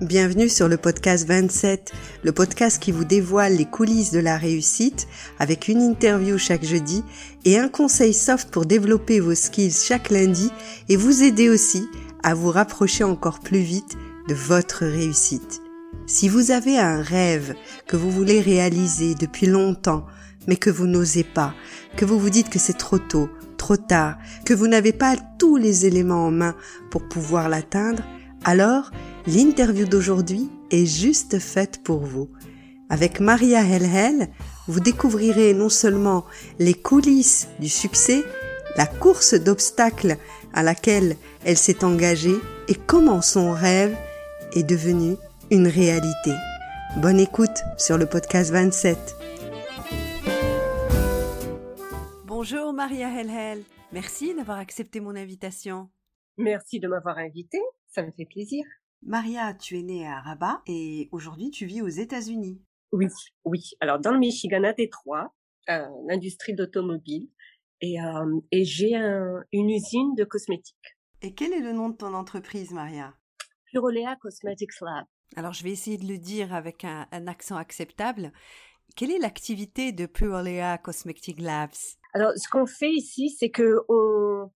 Bienvenue sur le podcast 27, le podcast qui vous dévoile les coulisses de la réussite avec une interview chaque jeudi et un conseil soft pour développer vos skills chaque lundi et vous aider aussi à vous rapprocher encore plus vite de votre réussite. Si vous avez un rêve que vous voulez réaliser depuis longtemps mais que vous n'osez pas, que vous vous dites que c'est trop tôt, trop tard, que vous n'avez pas tous les éléments en main pour pouvoir l'atteindre, alors L'interview d'aujourd'hui est juste faite pour vous. Avec Maria Helhel, vous découvrirez non seulement les coulisses du succès, la course d'obstacles à laquelle elle s'est engagée et comment son rêve est devenu une réalité. Bonne écoute sur le podcast 27. Bonjour Maria Helhel, merci d'avoir accepté mon invitation. Merci de m'avoir invité, ça me fait plaisir. Maria, tu es née à Rabat et aujourd'hui tu vis aux États-Unis. Oui, oui. Alors dans le Michigan à Détroit, euh, l'industrie d'automobile et, euh, et j'ai une usine de cosmétiques. Et quel est le nom de ton entreprise, Maria? Purolea Cosmetics Lab. Alors je vais essayer de le dire avec un, un accent acceptable. Quelle est l'activité de Purolea Cosmetics Labs? Alors ce qu'on fait ici, c'est que on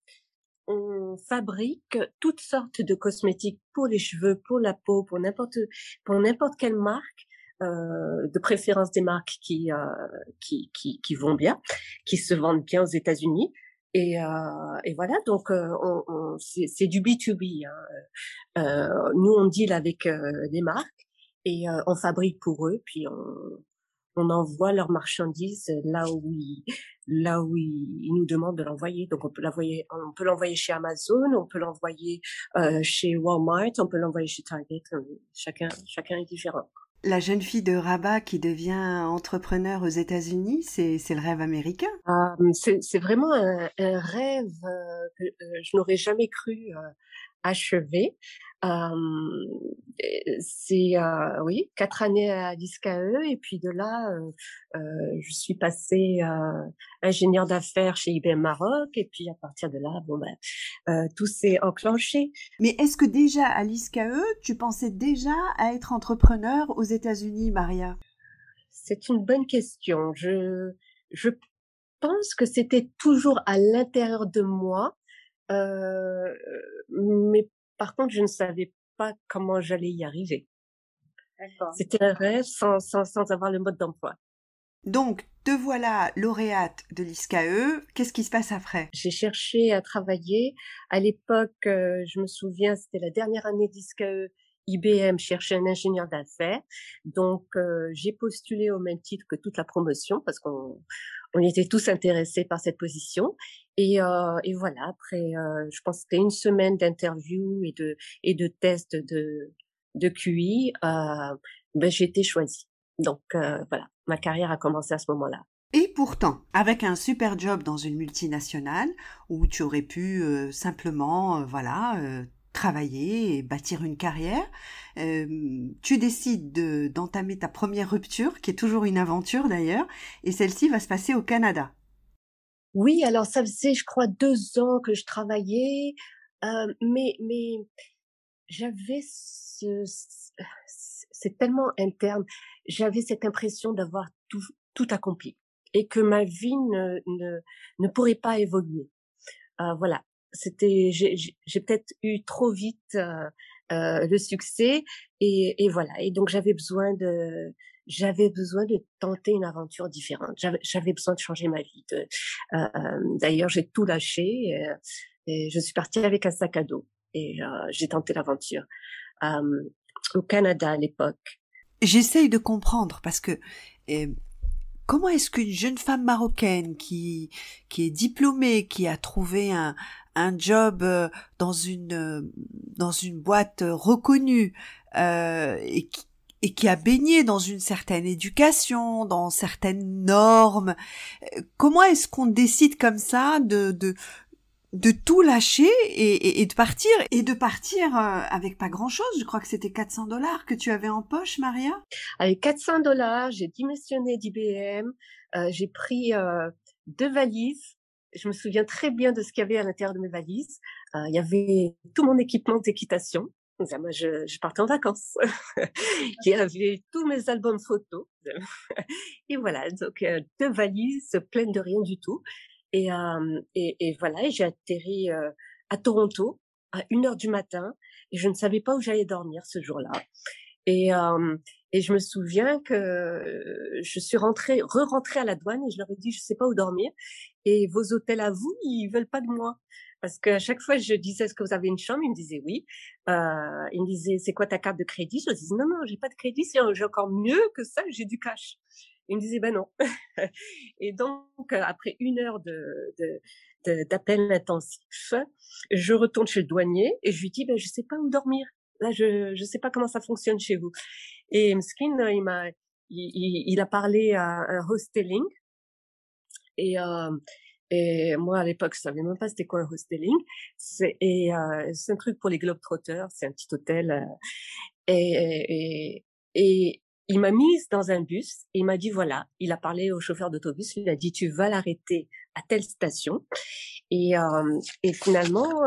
on fabrique toutes sortes de cosmétiques pour les cheveux, pour la peau, pour n'importe pour n'importe quelle marque, euh, de préférence des marques qui, euh, qui, qui qui vont bien, qui se vendent bien aux États-Unis. Et, euh, et voilà, donc euh, on, on, c'est du B2B. Hein. Euh, nous, on deal avec des marques et on fabrique pour eux, puis on, on envoie leurs marchandises là où ils, là où ils, nous demandent de l'envoyer. Donc on peut l'envoyer, on peut l'envoyer chez Amazon, on peut l'envoyer euh, chez Walmart, on peut l'envoyer chez Target. Euh, chacun, chacun est différent. La jeune fille de Rabat qui devient entrepreneur aux États-Unis, c'est, c'est le rêve américain? Ah, c'est, c'est vraiment un, un rêve euh, que euh, je n'aurais jamais cru achever. Euh, c'est euh, oui quatre années à l'ISCAE et puis de là euh je suis passée ingénieur d'affaires chez IBM Maroc et puis à partir de là bon ben tout s'est enclenché. Mais est-ce que déjà à l'ISCAE tu pensais déjà à être entrepreneur aux États-Unis, Maria? C'est une bonne question. Je je pense que c'était toujours à l'intérieur de moi. Euh, mais par contre, je ne savais pas comment j'allais y arriver. C'était un rêve sans, sans, sans avoir le mode d'emploi. Donc, te voilà lauréate de l'ISCAE. Qu'est-ce qui se passe après? J'ai cherché à travailler. À l'époque, euh, je me souviens, c'était la dernière année d'ISCAE. IBM cherchait un ingénieur d'affaires. Donc, euh, j'ai postulé au même titre que toute la promotion parce qu'on on était tous intéressés par cette position. Et, euh, et voilà, après, euh, je pense que c'était une semaine d'interview et de, et de tests de, de QI, euh, ben, j'ai été choisie. Donc euh, voilà, ma carrière a commencé à ce moment-là. Et pourtant, avec un super job dans une multinationale où tu aurais pu euh, simplement, euh, voilà, travailler et bâtir une carrière, tu décides de, d'entamer ta première rupture, qui est toujours une aventure d'ailleurs, et celle-ci va se passer au Canada. Oui, alors ça faisait, je crois, deux ans que je travaillais, mais mais j'avais ce, c'est tellement interne, j'avais cette impression d'avoir tout tout accompli et que ma vie ne ne, ne pourrait pas évoluer. Euh, voilà, c'était j'ai peut-être eu trop vite euh, euh, le succès et, et voilà et donc j'avais besoin de j'avais besoin de tenter une aventure différente. J'avais besoin de changer ma vie. Euh, euh, d'ailleurs, j'ai tout lâché et, et, je suis partie avec un sac à dos et euh, j'ai tenté l'aventure au Canada à l'époque. J'essaye de comprendre parce que comment est-ce qu'une jeune femme marocaine qui qui est diplômée, qui a trouvé un un job dans une dans une boîte reconnue euh, et qui et qui a baigné dans une certaine éducation, dans certaines normes. Euh, comment est-ce qu'on décide comme ça de, de, tout lâcher et, de partir et de partir euh, avec pas grand chose. Je crois que c'était 400 dollars que tu avais en poche, Maria. Avec 400 dollars, j'ai démissionné d'IBM. Euh, j'ai pris euh, deux valises je me souviens très bien de ce qu'il y avait à l'intérieur de mes valises. Euh, il y avait tout mon équipement d'équitation. Moi, je, je, partais en vacances. il y avait tous mes albums photos. et voilà, donc euh, deux valises pleines de rien du tout. Et, euh, et, voilà, j'ai atterri euh, à Toronto à une heure du matin et je ne savais pas où j'allais dormir ce jour-là. Et, je me souviens que je suis rentrée, re-rentrée à la douane et je leur ai dit, je sais pas où dormir. Et vos hôtels à vous, ils veulent pas de moi. Parce qu'à chaque fois, je disais, est-ce que vous avez une chambre? Ils me disaient oui. Euh, ils me disaient, c'est quoi ta carte de crédit? Je disais, non, non, j'ai pas de crédit, j'ai encore mieux que ça, j'ai du cash. Ils me disaient, ben non. et donc, après une heure de, d'appel intensif, je retourne chez le douanier et je lui dis, ben, je sais pas où dormir. Là, je je sais pas comment ça fonctionne chez vous. Et Mskin, il m'a, il, il, a parlé à un hosteling. Et, euh, et moi, à l'époque, je savais même pas c'était quoi un hosteling. C'est, et, euh, c'est un truc pour les globetrotters. C'est un petit hôtel. Et, et, et il m'a mise dans un bus et il m'a dit voilà, il a parlé au chauffeur d'autobus, il a dit tu vas l'arrêter à telle station et, euh, et finalement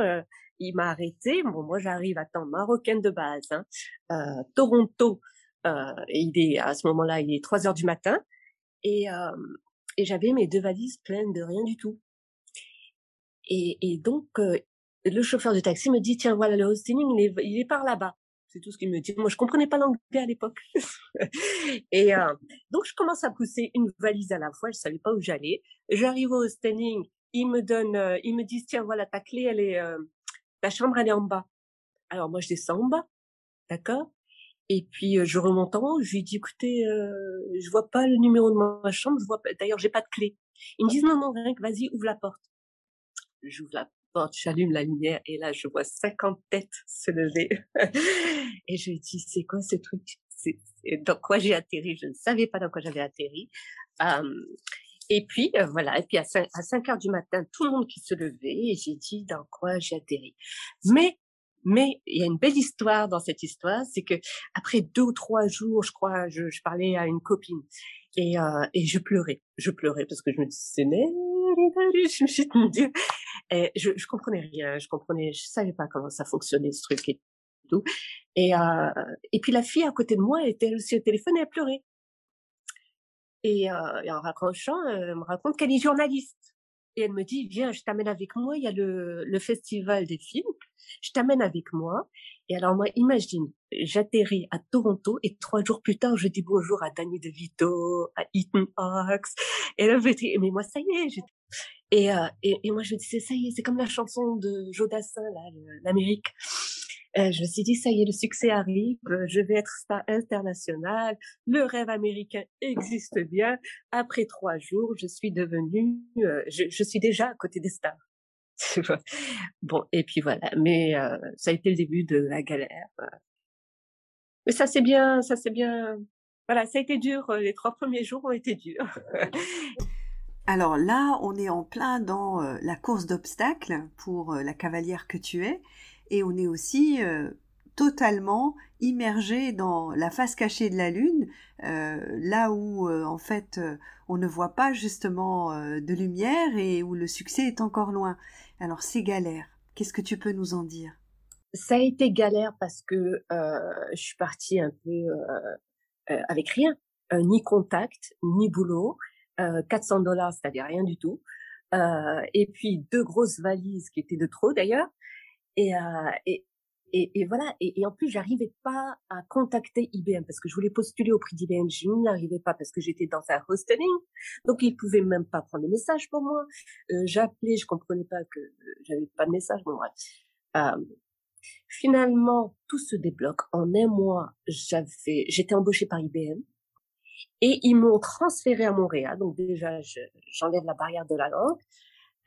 il m'a arrêté. Bon, moi j'arrive à temps marocaine de base, hein, euh, Toronto. Euh, et il est à ce moment-là, il est 3 heures du matin et, euh, et j'avais mes deux valises pleines de rien du tout. Et, et donc euh, le chauffeur de taxi me dit tiens voilà le hosting il est, il est par là-bas. C'est tout ce qu'il me dit. Moi, je comprenais pas l'anglais à l'époque. et euh, donc, je commence à pousser une valise à la fois. Je savais pas où j'allais. J'arrive au standing. Ils me donnent, euh, ils me disent, tiens, voilà, ta clé, elle est, euh, ta chambre, elle est en bas. Alors, moi, je descends en bas. D'accord? Et puis, je remonte en haut. Je lui dis, écoutez, je vois pas le numéro de ma chambre. Je vois pas, d'ailleurs, j'ai pas de clé. Ils me disent, non, non, vas-y, ouvre la porte. J'ouvre la porte, j'allume la lumière et là, je vois 50 têtes se lever. et je lui dis, c'est quoi ce truc? C'est, Dans quoi j'ai atterri? Je ne savais pas dans quoi j'avais atterri. et puis, euh, voilà. Et puis, à 5, à 5 heures du matin, tout le monde qui se levait et j'ai dit dans quoi j'ai atterri. Mais mais il y a une belle histoire dans cette histoire, c'est que après deux ou trois jours, je crois, je, je parlais à une copine et, euh, et je pleurais, je pleurais parce que je me disais je me suis dit, et je, je comprenais rien, je comprenais, je savais pas comment ça fonctionnait ce truc et tout. Et, euh, et puis la fille à côté de moi était aussi au téléphone et elle pleurait. Et, euh, et en raccrochant, elle me raconte qu'elle est journaliste. Et elle me dit, viens, je t'amène avec moi, il y a le, le festival des films, je t'amène avec moi. Et alors moi, imagine, j'atterris à Toronto et trois jours plus tard, je dis bonjour à Danny DeVito, à Ethan Hawks. Et là, je dis, mais moi, ça y est. Et, euh, et, et, moi, je me disais, ça y est, c'est comme la chanson de Jodassin, là, l'Amérique. Euh, je me suis dit, ça y est, le succès arrive, je vais être star international, le rêve américain existe bien. Après trois jours, je suis devenue, euh, je, suis déjà à côté des stars. bon, et puis voilà, mais euh, ça a été le début de la galère. Mais ça c'est bien, ça c'est bien. Voilà, ça a été dur. Euh, les trois premiers jours ont été durs. Alors là, on est en plein dans euh, la course d'obstacles pour la cavalière que tu es, et on est aussi totalement immergé dans la face cachée de la Lune, euh, là où euh, en fait euh, on ne voit pas justement de lumière et où le succès est encore loin. Alors c'est galère. Qu'est-ce que tu peux nous en dire? Ça a été galère parce que je suis partie un peu avec rien, ni contact, ni boulot, 400 dollars, c'est-à-dire rien du tout, et puis deux grosses valises qui étaient de trop d'ailleurs. Et, et, et, et voilà. Et, et, en plus, j'arrivais pas à contacter IBM parce que je voulais postuler au prix d'IBM. Je n'y arrivais pas parce que j'étais dans un hosting. Donc, ils pouvaient même pas prendre des messages pour moi. Euh, J'appelais, je comprenais pas que j'avais pas de message. Bon, bref. Euh, finalement, tout se débloque. En un mois, j'avais, j'étais embauchée par IBM. Et ils m'ont transféré à Montréal. Donc déjà, j'enlève la barrière de la langue.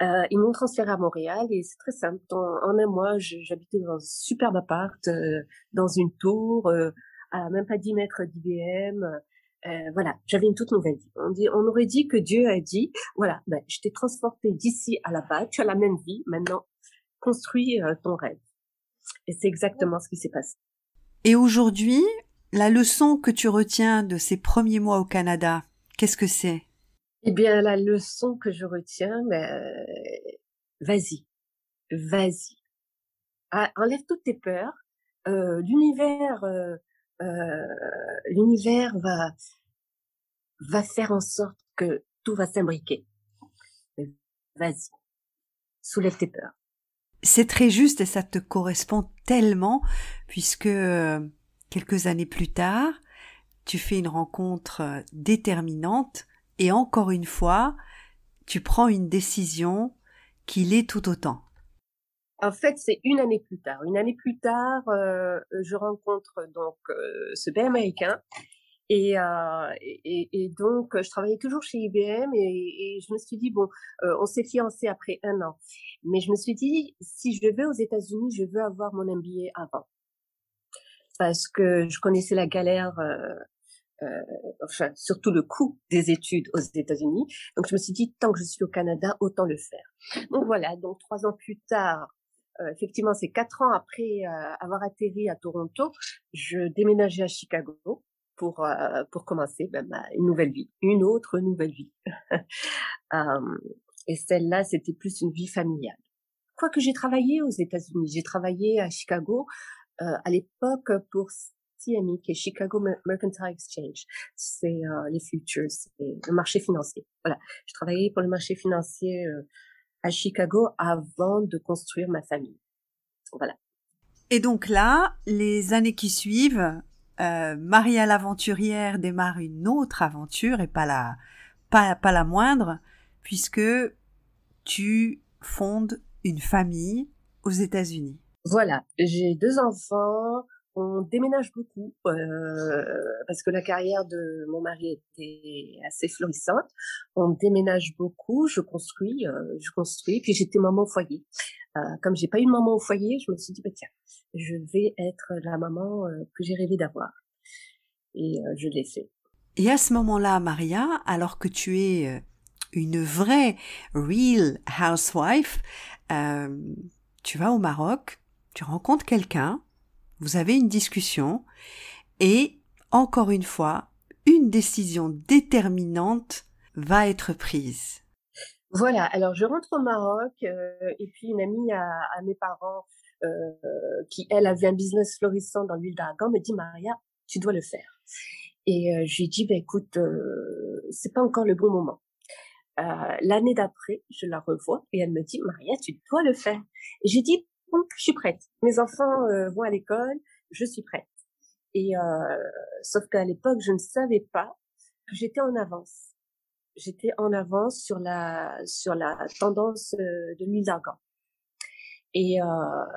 Euh, ils m'ont transféré à Montréal et c'est très simple. En, un mois, j'habitais dans un superbe appart, euh, dans une tour, euh, à même pas 10 mètres d'IBM. Euh, voilà, j'avais une toute nouvelle vie. On, dit, on aurait dit que Dieu a dit, voilà, ben, je t'ai transporté d'ici à là-bas, tu as la même vie, maintenant construis euh, ton rêve. Et c'est exactement ce qui s'est passé. Et aujourd'hui, la leçon que tu retiens de ces premiers mois au Canada, qu'est-ce que c'est? Eh bien, la leçon que je retiens, ben, vas-y, vas-y. Ah, enlève toutes tes peurs. Euh, l'univers, euh, euh, l'univers va va faire en sorte que tout va s'imbriquer. Vas-y, soulève tes peurs. C'est très juste et ça te correspond tellement puisque quelques années plus tard, tu fais une rencontre déterminante et encore une fois, tu prends une décision qui l'est tout autant. En fait, c'est une année plus tard. Une année plus tard, euh, je rencontre donc euh, ce bel américain et, euh, et, donc je travaillais toujours chez IBM et, je me suis dit bon, euh, on s'est fiancé après un an, mais je me suis dit si je vais aux États-Unis, je veux avoir mon MBA avant parce que je connaissais la galère euh, euh, enfin surtout le coût des études aux États-Unis. Donc je me suis dit tant que je suis au Canada, autant le faire. Donc voilà, donc trois ans plus tard, euh, effectivement c'est quatre ans après euh, avoir atterri à Toronto, je déménageais à Chicago pour pour commencer ben, une nouvelle vie, une autre nouvelle vie. et celle-là c'était plus une vie familiale. Quoique j'ai travaillé aux États-Unis, j'ai travaillé à Chicago à l'époque pour CME, qui est Chicago Mercantile Exchange. C'est euh, les futures, c'est le marché financier. Voilà, je travaillais pour le marché financier euh, à Chicago avant de construire ma famille. Voilà. Et donc là, les années qui suivent, euh, Maria l'aventurière démarre une autre aventure et pas la pas, pas la moindre, puisque tu fondes une famille aux États-Unis. Voilà, j'ai deux enfants, on déménage beaucoup euh, parce que la carrière de mon mari était assez florissante. On déménage beaucoup, je construis, euh, je construis. Puis j'étais maman au foyer. Euh, comme j'ai pas eu de maman au foyer, je me suis dit bah tiens, je vais être la maman euh, que j'ai rêvé d'avoir. Et euh, je l'ai fait. Et à ce moment-là, Maria, alors que tu es une vraie real housewife, tu vas au Maroc, tu rencontres quelqu'un vous avez une discussion et, encore une fois, une décision déterminante va être prise. Voilà, alors je rentre au Maroc euh, et puis une amie à, mes parents euh, qui, elle, avait un business florissant dans l'huile d'argan me dit, Maria, tu dois le faire. Et euh, je lui dis, ben, écoute, c'est pas encore le bon moment. L'année d'après, je la revois et elle me dit, Maria, tu dois le faire. J'ai dit, je suis prête. Mes enfants euh, vont à l'école, je suis prête. Et euh, sauf qu'à l'époque, je ne savais pas que j'étais en avance. J'étais en avance sur la sur la tendance euh, de l'huile d'argan. Et, euh,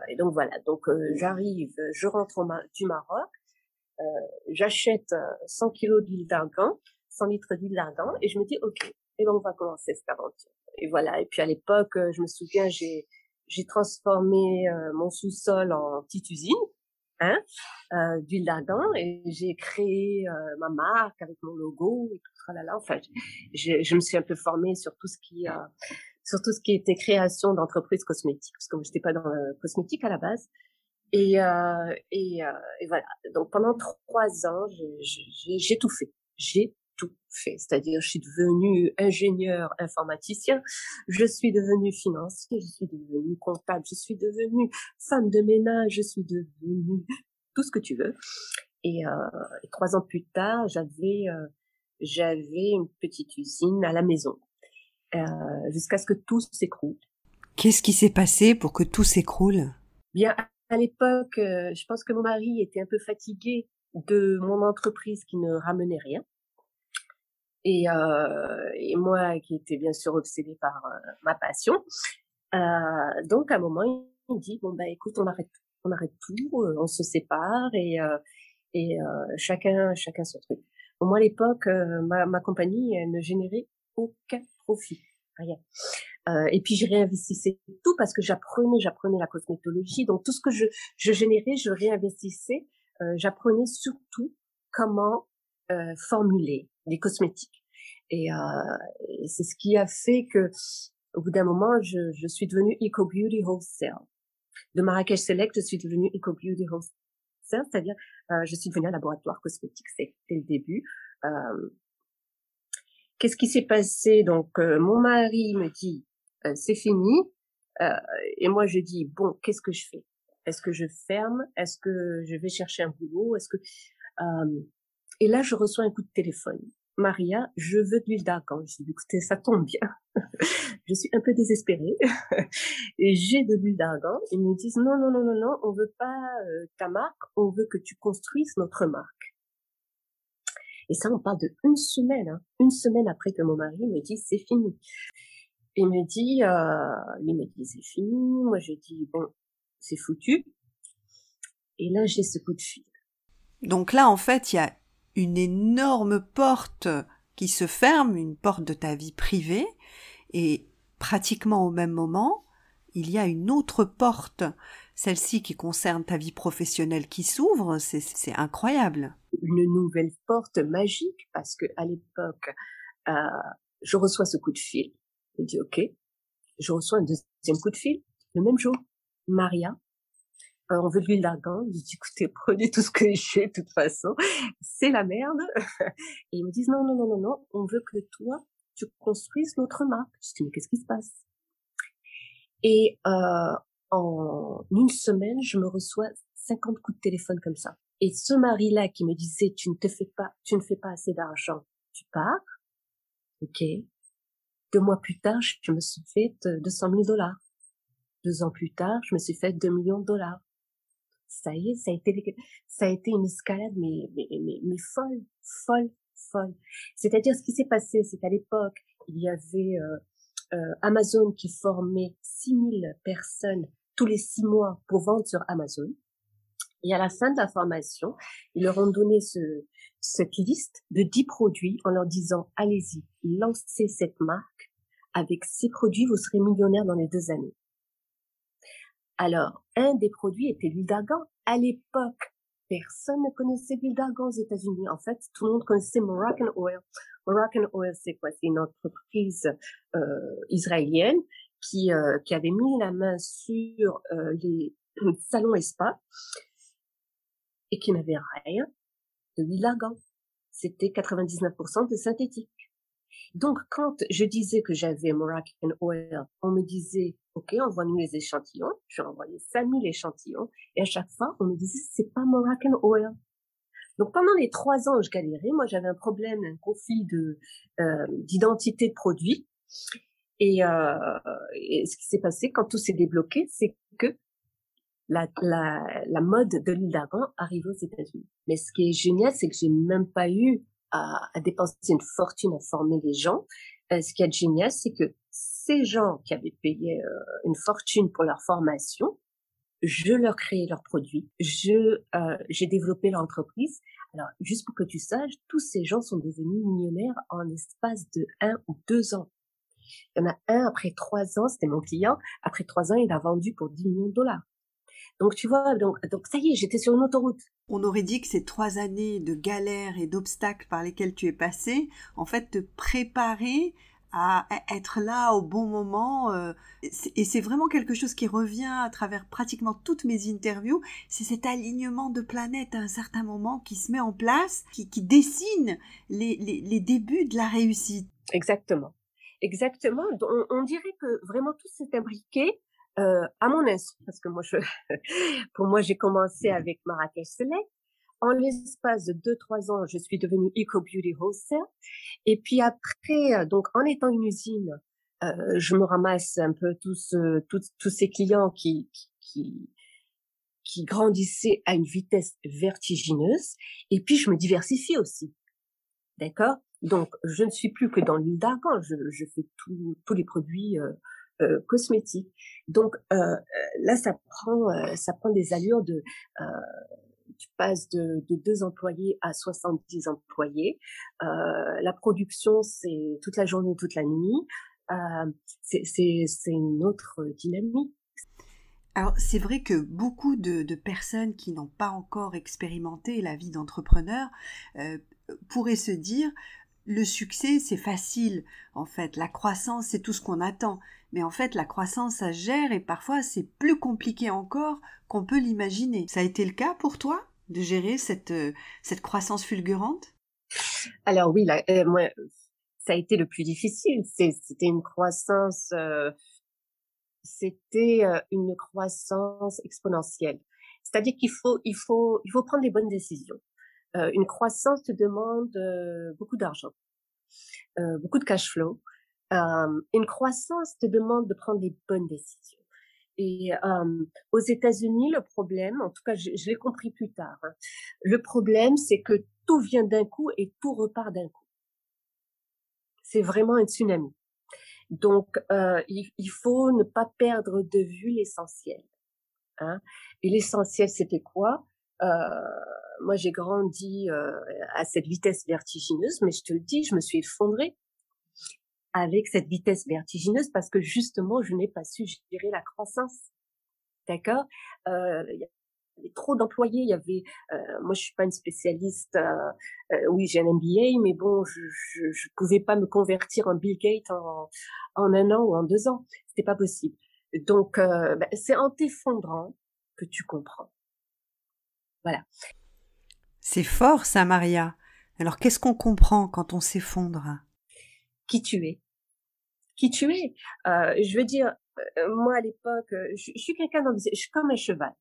et, donc voilà. Donc j'arrive, je rentre du Maroc, j'achète 100 kilos d'huile d'argan, 100 litres d'huile d'argan, et je me dis ok, et donc on va commencer cette aventure. Et voilà. Et puis à l'époque, je me souviens, j'ai j'ai transformé euh, mon sous-sol en petite usine hein, euh, d'huile d'argan et j'ai créé euh, ma marque avec mon logo et tout là. Enfin, je, je me suis un peu formée sur tout ce qui euh, sur tout ce qui était création d'entreprises cosmétiques parce que moi j'étais pas dans le cosmétique à la base. Et, euh, et, et, voilà. Donc pendant trois ans, j'ai tout fait. J'ai tout fait. C'est-à-dire, je suis devenue ingénieur informaticien, je suis devenue financier, je suis devenue comptable, je suis devenue femme de ménage, je suis devenue tout ce que tu veux. Et, euh, trois ans plus tard, j'avais euh, j'avais une petite usine à la maison euh, jusqu'à ce que tout s'écroule. Qu'est-ce qui s'est passé pour que tout s'écroule? Bien, à l'époque, euh, je pense que mon mari était un peu fatigué de mon entreprise qui ne ramenait rien. Et, euh, et moi qui étais bien sûr obsédée par euh, ma passion. Euh, donc à un moment, il dit bon bah écoute, on arrête, on arrête tout, euh, on se sépare et euh, et chacun chacun son truc. Bon, moi à l'époque, ma, ma compagnie elle ne générait aucun profit, rien. et puis je réinvestissais tout parce que j'apprenais, j'apprenais la cosmétologie. Donc tout ce que je, je générais, je réinvestissais. j'apprenais surtout comment euh, formuler des cosmétiques. Et, euh, c'est ce qui a fait que, au bout d'un moment, je, je suis devenue Eco Beauty Wholesale. De Marrakech Select, je suis devenue Eco Beauty Wholesale, c'est-à-dire euh, je suis devenue un laboratoire cosmétique. C'était le début. Euh, qu'est-ce qui s'est passé? Donc, mon mari me dit, c'est fini. et moi, je dis, bon, qu'est-ce que je fais? Est-ce que je ferme? Est-ce que je vais chercher un boulot? Est-ce que et là, je reçois un coup de téléphone. Maria, je veux de l'huile d'argan. Je dis, écoutez, ça tombe bien. je suis un peu désespérée. et j'ai de l'huile d'argan. Ils me disent, non, non, non, non, non, on veut pas euh, ta marque, on veut que tu construises notre marque. Et ça, on parle de une semaine, hein. une semaine après que mon mari me dit, c'est fini. Il me dit, euh, il me dit, c'est fini. Moi, je dis, bon, c'est foutu. Et là, j'ai ce coup de fil. Donc là, en fait, il y a une énorme porte qui se ferme, une porte de ta vie privée, et pratiquement au même moment, il y a une autre porte, celle-ci qui concerne ta vie professionnelle qui s'ouvre, c'est incroyable. Une nouvelle porte magique, parce que à l'époque, euh, je reçois ce coup de fil. Je dis ok, je reçois un deuxième coup de fil le même jour. Maria, on veut de l'huile d'argan. Je dis, écoutez, prenez tout ce que j'ai, de toute façon. C'est la merde. Et ils me disent, non, non, non, non, non, on veut que toi, tu construises notre marque. Je dis, mais qu'est-ce qui se passe? Et euh, en une semaine, je me reçois 50 coups de téléphone comme ça. Et ce mari-là qui me disait, tu ne te fais pas, tu ne fais pas assez d'argent, tu pars. Ok. Deux mois plus tard, je me suis fait 200 000 dollars. Deux ans plus tard, je me suis fait 2 millions de dollars ça y est, ça a été, ça a été une escalade, mais, mais, mais, folle, folle, folle. C'est-à-dire, ce qui s'est passé, c'est qu'à l'époque, il y avait euh, euh, Amazon qui formait 6000 personnes tous les six mois pour vendre sur Amazon. Et à la fin de la formation, ils leur ont donné ce, cette liste de 10 produits en leur disant, allez-y, lancez cette marque. Avec ces produits, vous serez millionnaire dans les deux années. Alors, un des produits était l'huile d'argan. À l'époque, personne ne connaissait l'huile d'argan aux États-Unis. En fait, tout le monde connaissait Moroccan Oil. Moroccan Oil, c'est quoi? C'est une entreprise euh, israélienne qui, euh, qui avait mis la main sur euh, les salons et spas et qui n'avait rien de l'huile d'argan. C'était 99% de synthétique. Donc, quand je disais que j'avais Moroccan Oil, on me disait, OK, envoie-nous les échantillons. J'ai envoyé 5000 échantillons. Et à chaque fois, on me disait, c'est pas Moroccan Oil. Donc, pendant les trois ans je galérais, moi, j'avais un problème, un conflit de, euh, d'identité de produit. Et, euh, et ce qui s'est passé quand tout s'est débloqué, c'est que la, la, la mode de l'huile d'argan arrive aux États-Unis. Mais ce qui est génial, c'est que j'ai même pas eu à, à, dépenser une fortune à former les gens. Euh, ce qui est génial, c'est que ces gens qui avaient payé euh, une fortune pour leur formation, je leur créais leurs produits, je euh, j'ai développé l'entreprise. Alors, juste pour que tu saches, tous ces gens sont devenus millionnaires en l'espace de un ou deux ans. Il y en a un après trois ans, c'était mon client. Après trois ans, il a vendu pour 10 millions de dollars. Donc tu vois, donc, donc ça y est, j'étais sur une autoroute. On aurait dit que ces trois années de galères et d'obstacles par lesquels tu es passé, en fait, te préparaient à être là au bon moment. Euh, et c'est vraiment quelque chose qui revient à travers pratiquement toutes mes interviews. C'est cet alignement de planètes à un certain moment qui se met en place, qui, qui dessine les, les, les débuts de la réussite. Exactement. Exactement. On, on dirait que vraiment tout s'est imbriqué euh, à mon insu, parce que moi, je, pour moi, j'ai commencé avec Marrakech Select. En l'espace de deux trois ans, je suis devenue Eco Beauty Wholesale. Et puis après, euh, donc en étant une usine, euh, je me ramasse un peu tous tous, tous ces clients qui, qui qui grandissaient à une vitesse vertigineuse. Et puis je me diversifie aussi, d'accord? Donc je ne suis plus que dans l'huile d'argan. Je, je fais tous les produits euh, euh, cosmétiques. Donc euh, euh, là, ça prend, ça prend des allures de tu passes de, de, deux employés à 70 employés. Euh, la production, c'est toute la journée, toute la nuit. Euh, c'est une autre dynamique. Alors c'est vrai que beaucoup de, personnes qui n'ont pas encore expérimenté la vie d'entrepreneur euh, pourraient se dire le succès, c'est facile. En fait, la croissance, c'est tout ce qu'on attend. Mais en fait, la croissance, ça gère et parfois, c'est plus compliqué encore qu'on peut l'imaginer. Ça a été le cas pour toi de gérer cette, euh, cette croissance fulgurante? Alors oui, euh, ça a été le plus difficile. C'était une croissance, euh, c'était une croissance exponentielle. C'est-à-dire qu'il faut, il faut, il faut prendre les bonnes décisions. Une croissance te demande beaucoup d'argent, beaucoup de cash flow. Une croissance te demande de prendre les bonnes décisions. Et aux États-Unis, le problème, en tout cas, je, l'ai compris plus tard. Hein, le problème, c'est que tout vient d'un coup et tout repart d'un coup. C'est vraiment un tsunami. Donc, euh, il, faut ne pas perdre de vue l'essentiel. Hein. Et l'essentiel, c'était quoi? Euh, Moi, j'ai grandi euh, à cette vitesse vertigineuse, mais je te le dis, je me suis effondrée avec cette vitesse vertigineuse parce que justement, je n'ai pas su gérer la croissance. D'accord? Euh, Il y avait trop d'employés. Il y avait, euh, moi, je suis pas une spécialiste. Euh, euh, oui, j'ai un MBA, mais bon, je, je, je pouvais pas me convertir en Bill Gates en, en un an ou en deux ans. C'était pas possible. Donc, ben, c'est en t'effondrant que tu comprends. Voilà. C'est fort, ça, Maria. Alors, qu'est-ce qu'on comprend quand on s'effondre? Qui tu es? Qui tu es euh, Je veux dire, euh, moi, à l'époque, je, je suis quelqu'un d'ambitieux. Je suis comme un cheval.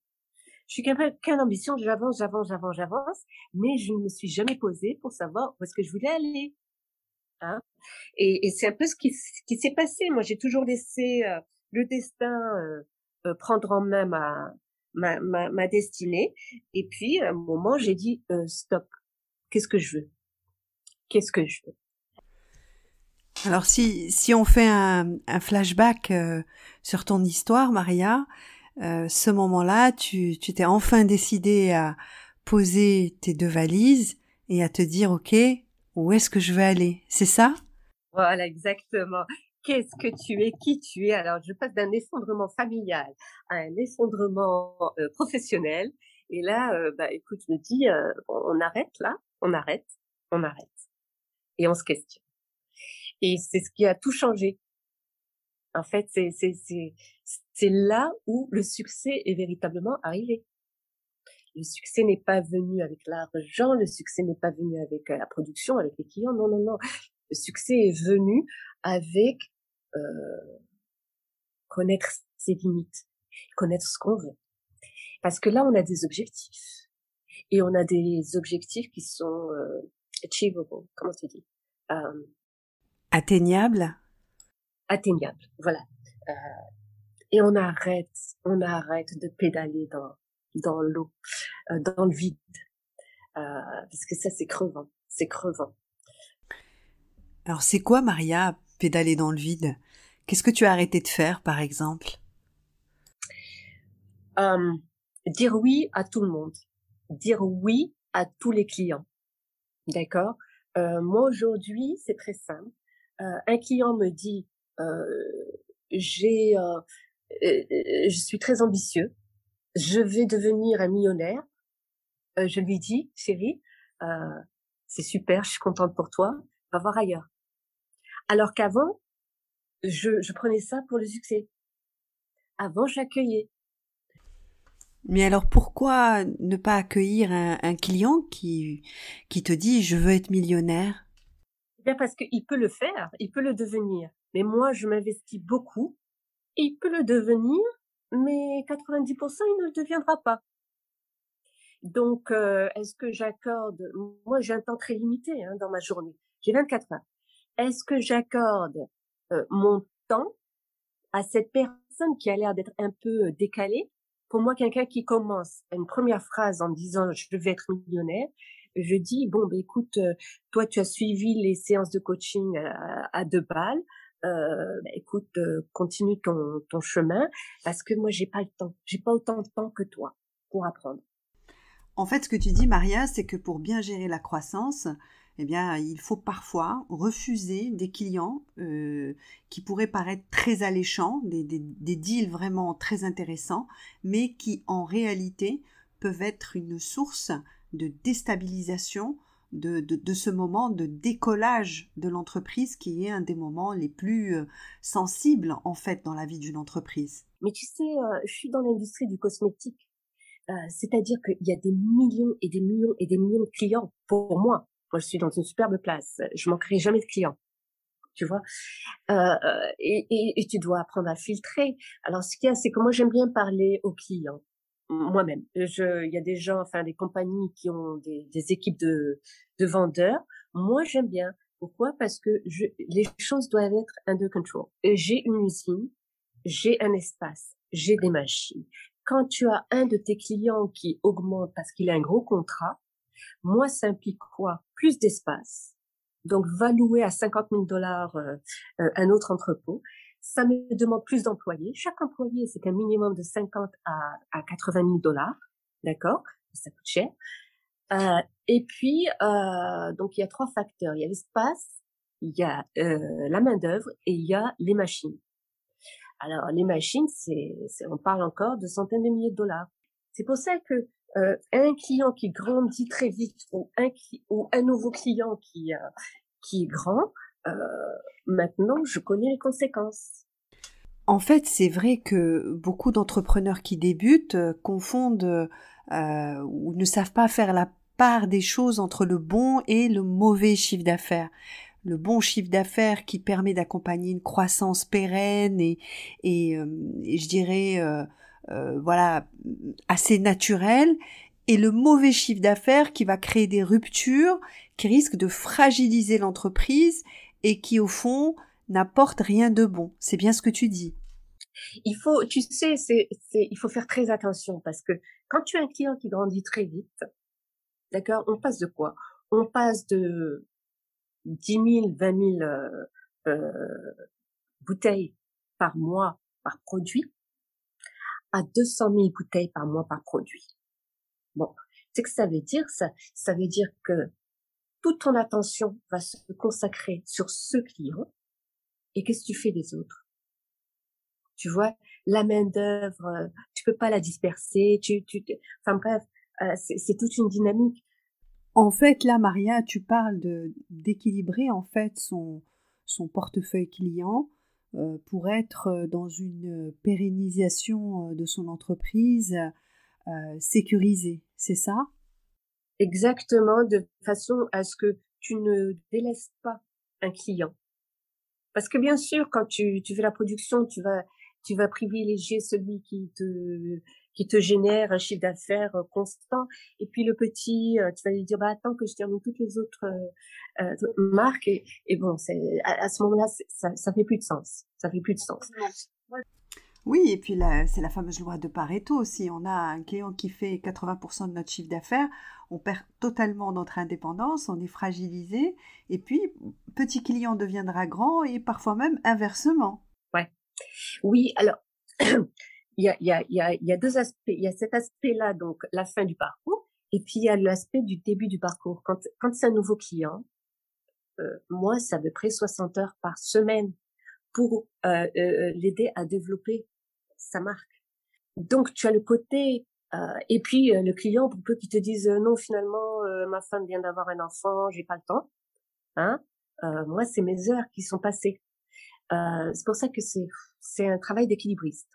Je suis quelqu'un d'ambition. J'avance, j'avance, j'avance, j'avance. Mais je ne me suis jamais posée pour savoir où est-ce que je voulais aller. Hein et, et c'est un peu ce qui, qui s'est passé. Moi, j'ai toujours laissé euh, le destin euh, euh, prendre en main ma, ma, ma, ma, destinée. Et puis, à un moment, j'ai dit euh, stop. Qu'est-ce que je veux? Qu'est-ce que je veux? Alors, si, si on fait un, un flashback sur ton histoire, Maria, ce moment-là, tu t'es enfin décidé à poser tes deux valises et à te dire, OK, où est-ce que je vais aller? C'est ça? Voilà, exactement. Qu'est-ce que tu es? Qui tu es? Alors, je passe d'un effondrement familial à un effondrement euh, professionnel. Et là, euh, bah, écoute, je me dis, euh, on arrête là, on arrête, on arrête, et on se questionne. Et c'est ce qui a tout changé. En fait, c'est c'est c'est c'est là où le succès est véritablement arrivé. Le succès n'est pas venu avec l'argent, le succès n'est pas venu avec euh, la production, avec les clients. Non, non, non. Le succès est venu avec euh, connaître ses limites, connaître ce qu'on veut. Parce que là, on a des objectifs. Et on a des objectifs qui sont euh, achievable, comment tu dis? Atteignables Atteignables, voilà. Euh, et on arrête, on arrête de pédaler dans dans l'eau, euh, dans le vide, euh, parce que ça c'est crevant, c'est crevant. Alors c'est quoi Maria, pédaler dans le vide? Qu'est-ce que tu as arrêté de faire par exemple? Dire oui à tout le monde, dire oui à tous les clients. D'accord? Moi aujourd'hui c'est très simple. Euh, un client me dit euh, j'ai je suis très ambitieux, je vais devenir un millionnaire. Euh, je lui dis, chérie, euh, c'est super, je suis contente pour toi, va voir ailleurs. Alors qu'avant, je, je prenais ça pour le succès. Avant, j'accueillais. Mais alors pourquoi ne pas accueillir un, un, client qui, qui te dit je veux être millionnaire? Bien parce qu'il peut le faire, il peut le devenir. Mais moi, je m'investis beaucoup. Il peut le devenir mais 90% il ne le deviendra pas. Donc, euh, est-ce que j'accorde, moi j'ai un temps très limité hein, dans ma journée, j'ai 24 heures. Est-ce que j'accorde euh, mon temps à cette personne qui a l'air d'être un peu euh, décalée? Pour moi, quelqu'un qui commence une première phrase en disant je vais être millionnaire, je dis bon, ben écoute, toi tu as suivi les séances de coaching à, à deux balles, euh, bah, écoute, euh, continue ton, ton chemin parce que moi j'ai pas le temps, j'ai pas autant de temps que toi pour apprendre. En fait, ce que tu dis, Maria, c'est que pour bien gérer la croissance, eh bien, il faut parfois refuser des clients euh, qui pourraient paraître très alléchants, des, des, deals vraiment très intéressants, mais qui en réalité peuvent être une source de déstabilisation de, de, ce moment de décollage de l'entreprise qui est un des moments les plus euh, sensibles en fait dans la vie d'une entreprise. Mais tu sais, euh, je suis dans l'industrie du cosmétique. Euh, C'est-à-dire qu'il y a des millions et des millions et des millions de clients pour moi. Moi, je suis dans une superbe place. Je manquerai jamais de clients. tu vois? Et, et, et, tu dois apprendre à filtrer. Alors, ce qu'il y a, c'est que moi, j'aime bien parler aux clients. Moi-même, il y a des gens, enfin des compagnies qui ont des, des équipes de, de vendeurs. Moi, j'aime bien. Pourquoi? Parce que je, les choses doivent être under control. J'ai une usine, j'ai un espace, j'ai des machines. Quand tu as un de tes clients qui augmente parce qu'il a un gros contrat, moi, ça implique quoi? Plus d'espace. Donc, va louer à 50 000 dollars euh, euh, un autre entrepôt. Ça me demande plus d'employés. Chaque employé, c'est un minimum de 50 à, à 80 000 dollars. D'accord? Ça coûte cher. Euh, et puis, euh, donc, il y a trois facteurs. Il y a l'espace, il y a euh, la main-d'œuvre et il y a les machines. Alors, les machines, c'est, on parle encore de centaines de milliers de dollars. C'est pour ça que euh, un client qui grandit très vite ou un, ou un nouveau client qui, euh, qui est grand, maintenant, je connais les conséquences. En fait, c'est vrai que beaucoup d'entrepreneurs qui débutent confondent ou ne savent pas faire la part des choses entre le bon et le mauvais chiffre d'affaires le bon chiffre d'affaires qui permet d'accompagner une croissance pérenne et, je dirais euh, voilà, assez naturel, et le mauvais chiffre d'affaires qui va créer des ruptures, qui risquent de fragiliser l'entreprise et qui, au fond, n'apporte rien de bon. C'est bien ce que tu dis. Il faut, tu sais, il faut faire très attention parce que quand tu as un client qui grandit très vite, d'accord, on passe de quoi? On passe de 10 000, 20 000 euh, bouteilles par mois par produit à 200 000 bouteilles par mois par produit. Bon, c'est que ça veut dire ça, ça veut dire que toute ton attention va se consacrer sur ce client. Et qu'est-ce que tu fais des autres? Tu vois, la main d'œuvre, tu peux pas la disperser. Tu, enfin bref, euh, c'est toute une dynamique. En fait, là, Maria, tu parles d'équilibrer en fait son son portefeuille client euh, pour être euh, dans une pérennisation euh, de son entreprise sécurisée, c'est ça? Exactement, de façon à ce que tu ne délaisses pas un client. Parce que bien sûr, quand tu, tu fais la production, tu vas, tu vas privilégier celui qui te, qui te génère un chiffre d'affaires euh, constant. Et puis le petit, euh, tu vas lui dire, bah attends que je termine toutes les autres euh, marques. Et, et bon, c'est à, ce moment-là, ça, ça fait plus de sens. Ça fait plus de sens. Oui, et puis c'est la fameuse loi de Pareto aussi. On a un client qui fait 80% de notre chiffre d'affaires, on perd totalement notre indépendance, on est fragilisé, et puis petit client deviendra grand et parfois même inversement. Ouais. Oui, alors il y a, deux aspects. Il y a cet aspect-là, donc la fin du parcours, et puis il y a l'aspect du début du parcours. Quand, quand c'est un nouveau client, euh, moi, c'est à peu près 60 heures par semaine pour euh, euh, l'aider à développer sa marque. Donc, tu as le côté euh, et puis le client, pour peu qu'il te dise non, finalement, ma femme vient d'avoir un enfant, j'ai pas le temps. Hein moi, c'est mes heures qui sont passées. c'est pour ça que c'est c'est un travail d'équilibriste.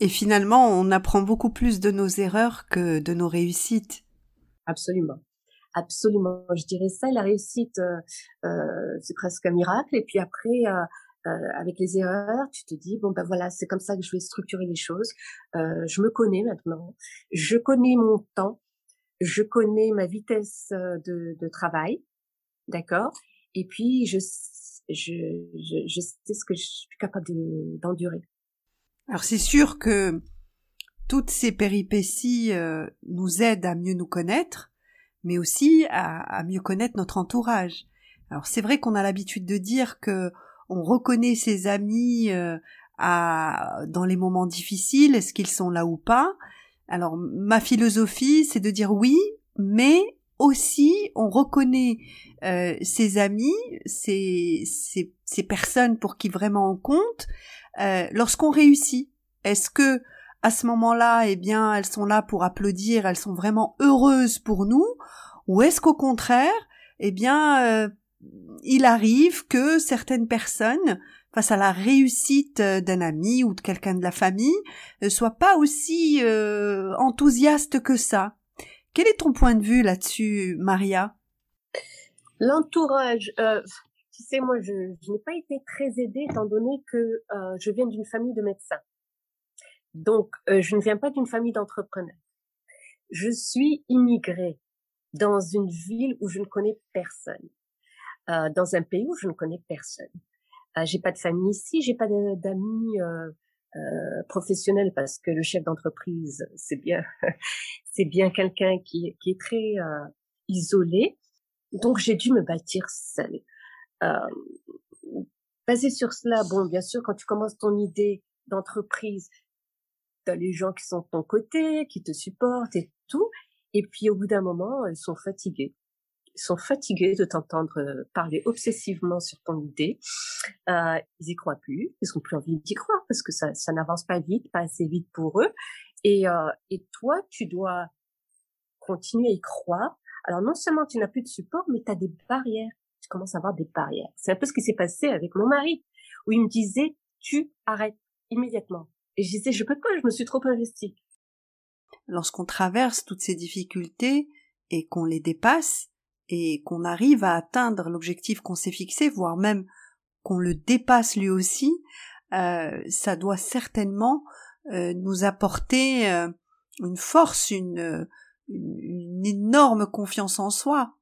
Et finalement, on apprend beaucoup plus de nos erreurs que de nos réussites. Absolument. Absolument. Je dirais ça, la réussite, euh, euh c'est presque un miracle. Et puis après, euh, euh, avec les erreurs, tu te dis, bon ben voilà, c'est comme ça que je vais structurer les choses. Euh, je me connais maintenant. Je connais mon temps. Je connais ma vitesse de, de travail. D'accord? Et puis, je, je, je, je sais ce que je suis capable d'endurer. Alors c'est sûr que toutes ces péripéties euh, nous aident à mieux nous connaître, mais aussi à, mieux connaître notre entourage. Alors c'est vrai qu'on a l'habitude de dire que on reconnaît ses amis euh, à, dans les moments difficiles, est-ce qu'ils sont là ou pas? Alors ma philosophie, c'est de dire oui, mais aussi on reconnaît euh, ses amis, ces, personnes pour qui vraiment on compte, euh, lorsqu'on réussit, est-ce que à ce moment-là, eh bien, elles sont là pour applaudir, elles sont vraiment heureuses pour nous, ou est-ce qu'au contraire, eh bien, euh, il arrive que certaines personnes, face à la réussite euh, d'un ami ou de quelqu'un de la famille, ne soient pas aussi enthousiastes que ça. Quel est ton point de vue là-dessus, Maria? L'entourage, tu sais, moi, je, n'ai pas été très aidée étant donné que euh, je viens d'une famille de médecins. Donc, euh, je ne viens pas d'une famille d'entrepreneurs. Je suis immigrée dans une ville où je ne connais personne, euh, dans un pays où je ne connais personne. Euh, j'ai pas de famille ici, j'ai pas d'amis euh, euh, professionnels parce que le chef d'entreprise, c'est bien, c'est bien quelqu'un qui, qui est très euh, isolé. Donc j'ai dû me bâtir seule. Euh, basé sur cela, bon, bien sûr, quand tu commences ton idée d'entreprise, tu as les gens qui sont de ton côté, qui te supportent et tout. Et puis au bout d'un moment, ils sont fatigués. Sont fatigués de t'entendre euh, parler obsessivement sur ton idée. Euh, ils y croient plus. Ils ont plus envie d'y croire parce que ça, ça n'avance pas vite, pas assez vite pour eux. Et, euh, et toi, tu dois continuer à y croire. Alors non seulement tu n'as plus de support, mais tu as des barrières. Tu commences à avoir des barrières. C'est un peu ce qui s'est passé avec mon mari, où il me disait, tu arrêtes immédiatement. Et je disais, je peux pas, je me suis trop investie lorsqu'on traverse toutes ces difficultés et qu'on les dépasse et qu'on arrive à atteindre l'objectif qu'on s'est fixé, voire même qu'on le dépasse lui aussi, euh, ça doit certainement euh, nous apporter euh, une force, une, une, énorme confiance en soi.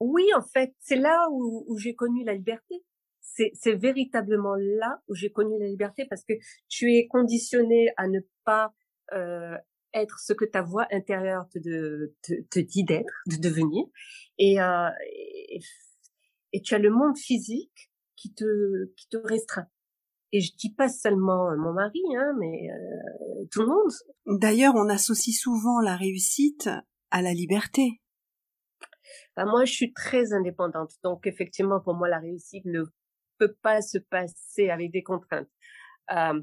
oui, en fait, c'est là où, où j'ai connu la liberté. C'est véritablement là où j'ai connu la liberté parce que tu es conditionné à ne pas euh, être ce que ta voix intérieure te, te, te dit d'être, de devenir. Et, euh, et, et, tu as le monde physique qui te, qui te restreint. Et je dis pas seulement mon mari, hein, mais euh, tout le monde. D'ailleurs, on associe souvent la réussite à la liberté. Bah, moi, je suis très indépendante, donc effectivement, pour moi, la réussite ne peut pas se passer avec des contraintes. Euh,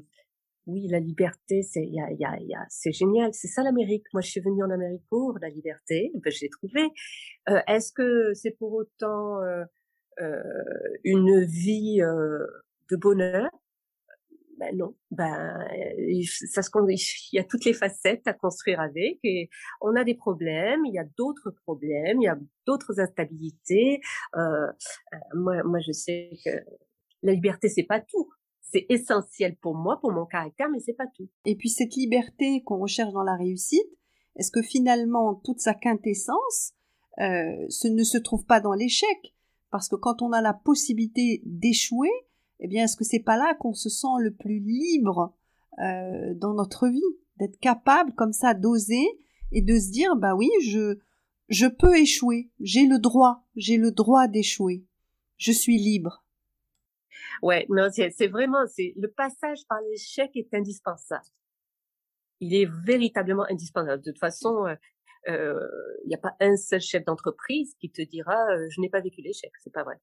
oui, la liberté, c'est y a, y a, y a, génial. C'est ça l'Amérique. Moi, je suis venue en Amérique pour la liberté. Ben, je l'ai trouvée. Euh, est-ce que c'est pour autant euh, euh, une vie euh, de bonheur? Ben non. Ben ça se il y a toutes les facettes à construire avec. Et on a des problèmes. Il y a d'autres problèmes. Il y a d'autres instabilités. Euh, moi, moi, je sais que la liberté, c'est pas tout c'est essentiel pour moi, pour mon caractère, mais c'est pas tout. Et puis cette liberté qu'on recherche dans la réussite, est-ce que finalement toute sa quintessence euh, ce ne se trouve pas dans l'échec? Parce que quand on a la possibilité d'échouer, eh bien est-ce que c'est pas là qu'on se sent le plus libre euh, dans notre vie, d'être capable comme ça d'oser et de se dire bah oui je je peux échouer, j'ai le droit, j'ai le droit d'échouer, je suis libre. Ouais, non, c'est vraiment, c'est le passage par l'échec est indispensable. Il est véritablement indispensable. De toute façon, il euh, n'y euh, a pas un seul chef d'entreprise qui te dira euh, je n'ai pas vécu l'échec. C'est pas vrai.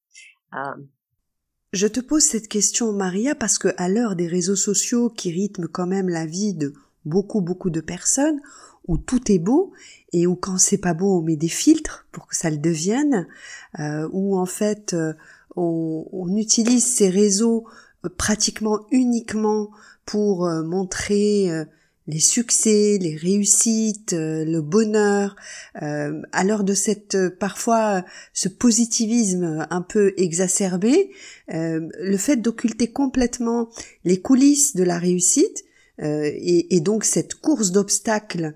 Je te pose cette question, Maria, parce que à l'heure des réseaux sociaux qui rythment quand même la vie de beaucoup beaucoup de personnes, où tout est beau et où quand c'est pas beau on met des filtres pour que ça le devienne, où en fait euh, on, utilise ces réseaux euh, pratiquement uniquement pour euh, montrer euh, les succès, les réussites, le bonheur, à l'heure de cette parfois ce positivisme un peu exacerbé, le fait d'occulter complètement les coulisses de la réussite et, et, donc cette course d'obstacles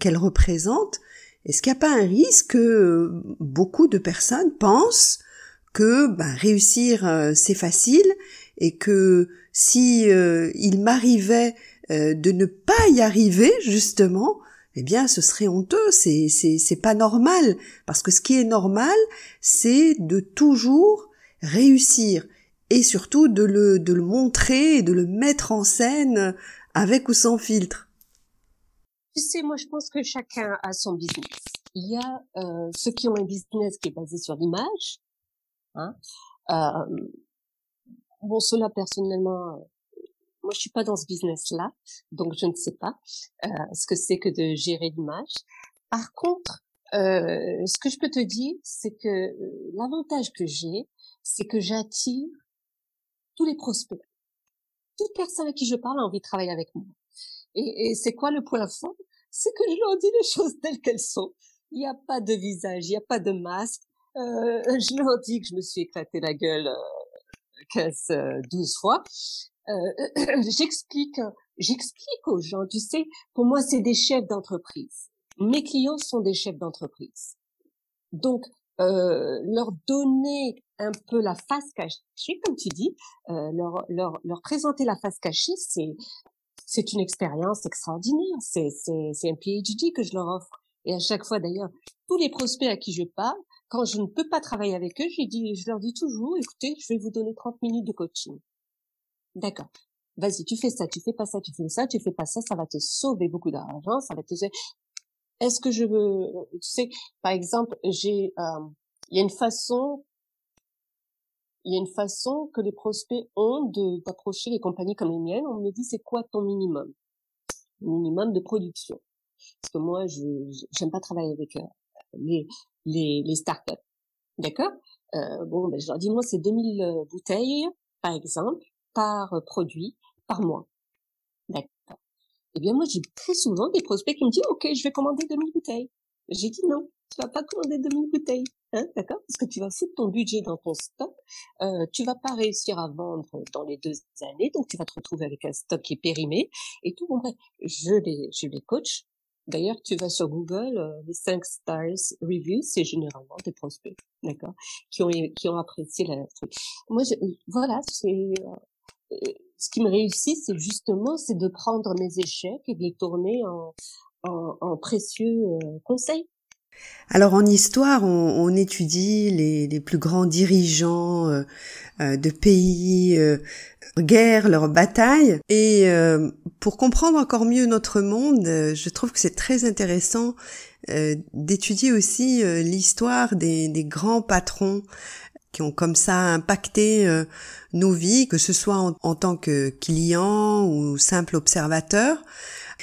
qu'elle représente, est-ce qu'il n'y a pas un risque que beaucoup de personnes pensent que ben, réussir euh, c'est facile et que si euh, il m'arrivait euh, de ne pas y arriver justement eh bien ce serait honteux c'est c'est c'est pas normal. Parce que ce qui est normal c'est de toujours réussir et surtout de le de le montrer et de le mettre en scène avec ou sans filtre. Tu sais moi je pense que chacun a son business. Il y a ceux qui ont un business qui est basé sur l'image Hein euh, bon, cela personnellement, euh, moi je suis pas dans ce business-là, donc je ne sais pas euh, ce que c'est que de gérer l'image. Par contre, euh, ce que je peux te dire, c'est que euh, l'avantage que j'ai, c'est que j'attire tous les prospects. Toute personne à qui je parle a envie de travailler avec moi. Et, et c'est quoi le point fort? C'est que je leur dis les choses telles qu'elles sont. Il n'y a pas de visage, il n'y a pas de masque, euh, je leur dis que je me suis éclaté la gueule 15, euh, 12 fois. Euh, j'explique, j'explique aux gens, tu sais, pour moi, c'est des chefs d'entreprise. Mes clients sont des chefs d'entreprise. Donc, euh, leur donner un peu la face cachée, comme tu dis, euh, leur, leur, leur présenter la face cachée, c'est c'est une expérience extraordinaire. C'est c'est un PhD que je leur offre. Et à chaque fois, d'ailleurs, tous les prospects à qui je parle, quand je ne peux pas travailler avec eux, dit, je leur dis toujours, écoutez, je vais vous donner 30 minutes de coaching. D'accord. Vas-y, tu fais ça, tu fais pas ça, tu fais ça, tu fais pas ça, ça va te sauver beaucoup d'argent, ça va te est-ce que je veux, tu sais, par exemple, j'ai, euh, il y a une façon, il y a une façon que les prospects ont de d'approcher les compagnies comme les miennes. On me dit c'est quoi ton minimum, minimum de production. Parce que moi, je j'aime pas travailler avec euh, les les les startups, d'accord? Euh, Bon, ben je leur dis moi c'est 2000 euh, bouteilles par exemple par produit par mois, d'accord eh bien, moi, j'ai très souvent des prospects qui me disent, OK, je vais commander 2000 bouteilles. J'ai dit non, tu vas pas commander 2000 bouteilles, hein, d'accord? Parce que tu vas foutre ton budget dans ton stock, euh, tu vas pas réussir à vendre dans les deux années, donc tu vas te retrouver avec un stock qui est périmé et tout. Bon bref, je les, je les coach. D'ailleurs, tu vas sur Google, euh, les 5 stars reviews, c'est généralement des prospects, d'accord, qui ont qui ont apprécié la truc. Moi, je, voilà, c'est euh, ce qui me réussit, c'est justement, c'est de prendre mes échecs et de les tourner en, en, en précieux euh, conseils. Alors en histoire, on, étudie les, plus grands dirigeants euh, euh de pays, euh, guerre, leurs batailles. Et euh, pour comprendre encore mieux notre monde, je trouve que c'est très intéressant d'étudier aussi l'histoire des, grands patrons qui ont comme ça impacté euh, nos vies, que ce soit en, tant que client ou simple observateur.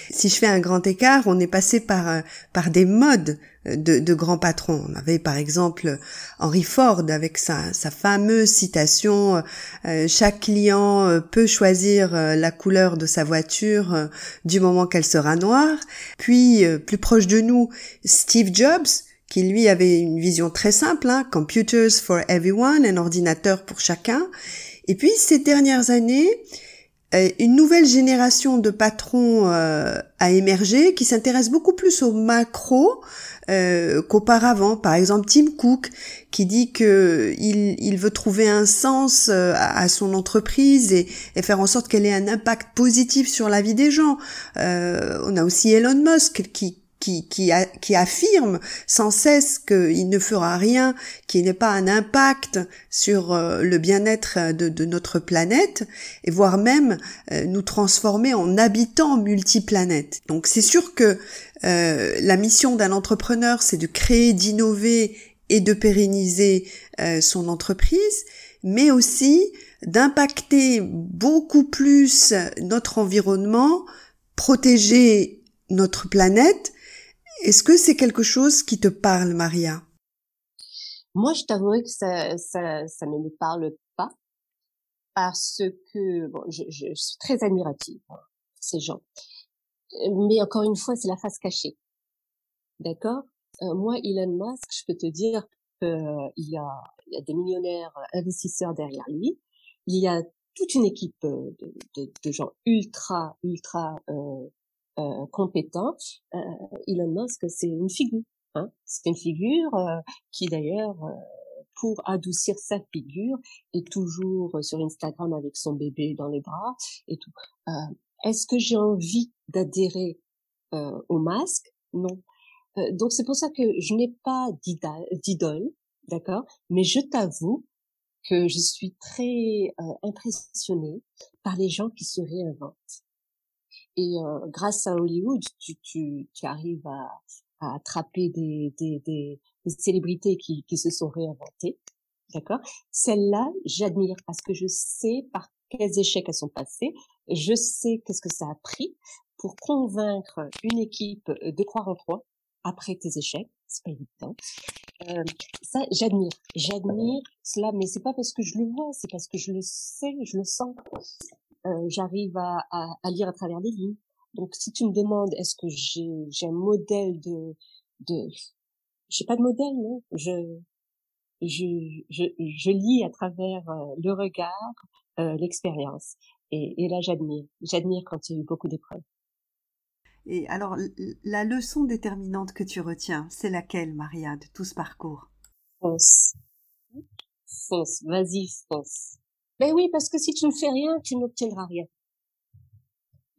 Si je fais un grand écart, on est passé par euh, par des modes de, de, grands patrons. On avait par exemple Henry Ford avec sa, sa fameuse citation euh, chaque client peut choisir la couleur de sa voiture du moment qu'elle sera noire. Puis plus proche de nous, Steve Jobs qui lui avait une vision très simple, hein, computers for everyone, un ordinateur pour chacun. Et puis ces dernières années, euh, une nouvelle génération de patrons euh, a émergé qui s'intéresse beaucoup plus au macro euh, qu'auparavant. Par exemple, Tim Cook qui dit que il, veut trouver un sens à, son entreprise et, et, faire en sorte qu'elle ait un impact positif sur la vie des gens. on a aussi Elon Musk qui qui, qui, qui affirme sans cesse qu'il ne fera rien qui n'ait pas un impact sur euh, le bien-être de, de, notre planète, et voire même euh, nous transformer en habitants multiplanètes. Donc c'est sûr que euh, la mission d'un entrepreneur, c'est de créer, d'innover et de pérenniser son entreprise, mais aussi d'impacter beaucoup plus notre environnement, protéger notre planète, est-ce que c'est quelque chose qui te parle, Maria? Moi, je t'avouerai que ça, ça, ça ne me parle pas parce que bon, je, je suis très admirative hein, ces gens. Mais encore une fois, c'est la face cachée. D'accord? Euh, Moi, Elon Musk, je peux te dire qu'il y, a, il y a des millionnaires investisseurs derrière lui. Il y a toute une équipe de, de, de gens ultra, ultra euh, euh, compétent, euh, Elon Musk, c'est une figure. Hein c'est une figure euh, qui d'ailleurs, pour adoucir sa figure, est toujours sur Instagram avec son bébé dans les bras et tout. Est-ce que j'ai envie d'adhérer au masque? Non. donc c'est pour ça que je n'ai pas d'idole, d'accord? Mais je t'avoue que je suis très impressionnée par les gens qui se réinventent. Et euh, grâce à Hollywood, tu, tu, tu arrives à, à attraper des, des, des, des, célébrités qui, qui se sont réinventées. D'accord? Celle-là, j'admire parce que je sais par quels échecs elles sont passées. Je sais qu'est-ce que ça a pris pour convaincre une équipe de croire en toi après tes échecs. C'est pas évident. Euh, ça, j'admire. J'admire cela, mais c'est pas parce que je le vois, c'est parce que je le sais, je le sens. Euh, j'arrive à, à, à, lire à travers les lignes. Donc, si tu me demandes, est-ce que j'ai, j'ai un modèle de, de, j'ai pas de modèle, non. Je, je, je, je lis à travers le regard, l'expérience. Et, et là, j'admire. J'admire quand il y a eu beaucoup d'épreuves. Et alors, la leçon déterminante que tu retiens, c'est laquelle, Maria, de tout ce parcours? Fonce. Fonce. Vas-y, fonce. Ben oui, parce que si tu ne fais rien, tu n'obtiendras rien.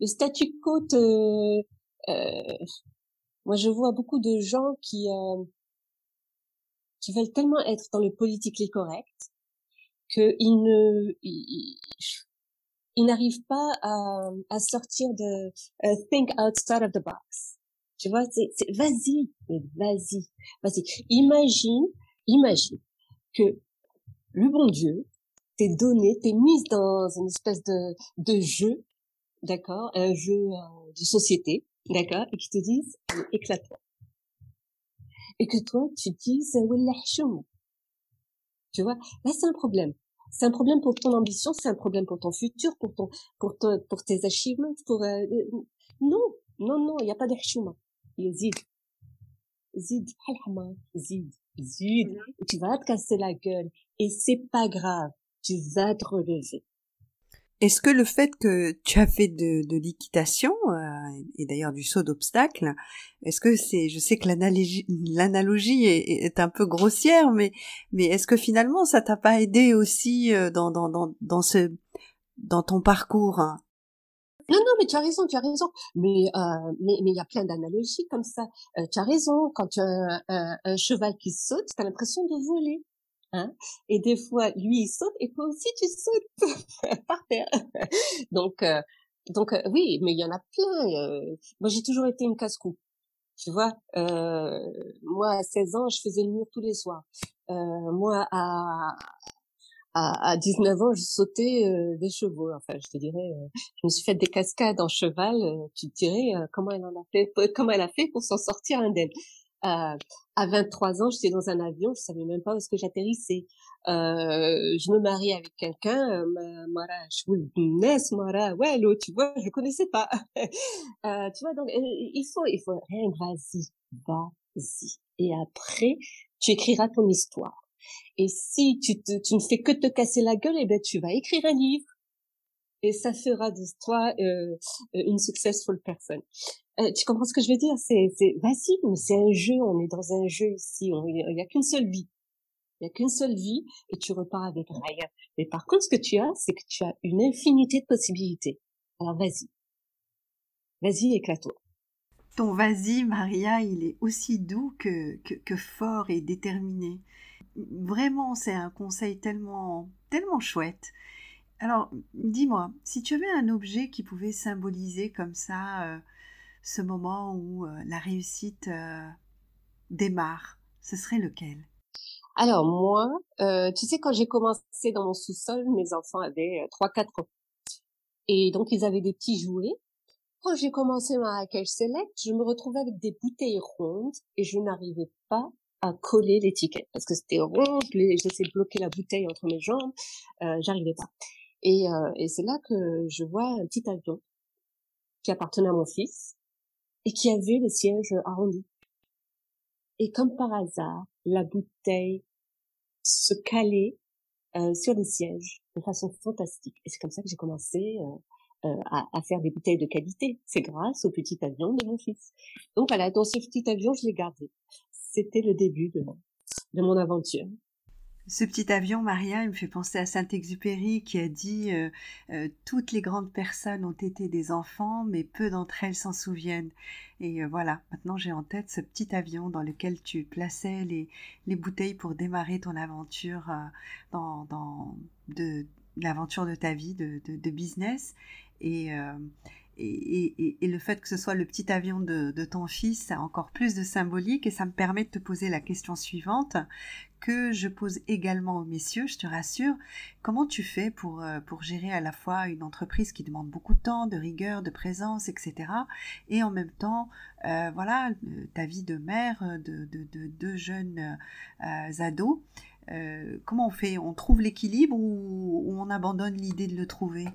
Le statu quo te... Euh, moi, je vois beaucoup de gens qui euh, qui veulent tellement être dans le politically correct qu'ils ne ils n'arrivent pas à, à sortir de uh, think outside of the box. Tu vois, c'est, vas-y, vas-y, vas-y. Imagine, imagine que le bon Dieu t'est donné, t'est mise dans une espèce de, de jeu, d'accord, un jeu euh, de société, d'accord, et qui te disent éclate-toi. Et que toi, tu dises, tu vois, là c'est un problème. C'est un problème pour ton ambition, c'est un problème pour ton futur, pour ton, pour ton, pour tes achievements, pour, euh, euh, non, non, non, il n'y a pas de. Il a zid. Zid, zid, zid. Tu vas te casser la gueule. Et c'est pas grave. Tu vas te relever. Est-ce que le fait que tu as fait de, de l'équitation euh, et d'ailleurs du saut d'obstacle, est-ce que c'est, je sais que l'analogie, l'analogie est, est, un peu grossière, mais mais est-ce que finalement ça t'a pas aidé aussi euh, dans dans dans dans ce dans ton parcours? Hein non, non, mais tu as raison, tu as raison. Mais euh, mais mais il y a plein d'analogies comme ça. Euh, tu as raison. Quand tu as un, un, un cheval qui saute, tu as l'impression de voler. Hein et des fois, lui, il saute et toi aussi, tu sautes par terre. donc, euh, donc euh, oui, mais il y en a plein. Euh. moi, j'ai toujours été une casse-cou. Tu vois, moi, à 16 ans, je faisais le mur tous les soirs. moi, à, à, à 19 ans, je sautais des chevaux. Enfin, je te dirais, je me suis fait des cascades en cheval. tu te dirais comment elle en a fait, comment elle a fait pour s'en sortir indemne. Euh, à 23 ans, j'étais dans un avion, je savais même pas où est-ce que j'atterrissais. Euh, je me marie avec quelqu'un, euh, Mara, je Mara, ouais, l'autre, tu vois, je connaissais pas. euh, tu vois, donc euh, il faut, il faut rien, vas-y, vas-y. Et après, tu écriras ton histoire. Et si tu, te, tu ne fais que te casser la gueule, eh ben tu vas écrire un livre et ça fera de toi euh, une successful person. Euh, tu comprends ce que je veux dire? C'est, c'est, vas-y, mais c'est un jeu. On est dans un jeu ici. Il n'y a qu'une seule vie. Il n'y a qu'une seule vie et tu repars avec rien. Mais par contre, ce que tu as, c'est que tu as une infinité de possibilités. Alors vas-y, vas-y, éclate-toi. Ton vas-y, Maria, il est aussi doux que, que, que fort et déterminé. Vraiment, c'est un conseil tellement, tellement chouette. Alors, dis-moi, si tu avais un objet qui pouvait symboliser comme ça euh, ce moment où euh, la réussite euh, démarre, ce serait lequel? Alors moi, tu sais, quand j'ai commencé dans mon sous-sol, mes enfants avaient 3-4 ans. Et donc, ils avaient des petits jouets. Quand j'ai commencé ma Raquel Select, je me retrouvais avec des bouteilles rondes et je n'arrivais pas à coller l'étiquette parce que c'était rond, j'essayais de bloquer la bouteille entre mes jambes, euh, j'arrivais pas. Et, euh, et c'est là que je vois un petit avion qui appartenait à mon fils et qui avait le siège arrondi. Et comme par hasard, la bouteille se calait euh, sur le siège de façon fantastique. Et c'est comme ça que j'ai commencé euh, euh, à, à, faire des bouteilles de qualité. C'est grâce au petit avion de mon fils. Donc voilà, dans ce petit avion, je l'ai gardé. C'était le début de, de mon aventure. Ce petit avion, Maria, il me fait penser à Saint-Exupéry qui a dit euh, euh, Toutes les grandes personnes ont été des enfants, mais peu d'entre elles s'en souviennent. Et euh, voilà, maintenant j'ai en tête ce petit avion dans lequel tu plaçais les, les bouteilles pour démarrer ton aventure dans, dans de, l'aventure de ta vie de, de, de business. Et, et, le fait que ce soit le petit avion de, ton fils a encore plus de symbolique et ça me permet de te poser la question suivante que je pose également aux messieurs, je te rassure. Comment tu fais pour, euh, pour gérer à la fois une entreprise qui demande beaucoup de temps, de rigueur, de présence, etc. et en même temps, euh, voilà, euh, ta vie de mère de deux jeunes ados. comment on fait? On trouve l'équilibre ou on abandonne l'idée de le trouver?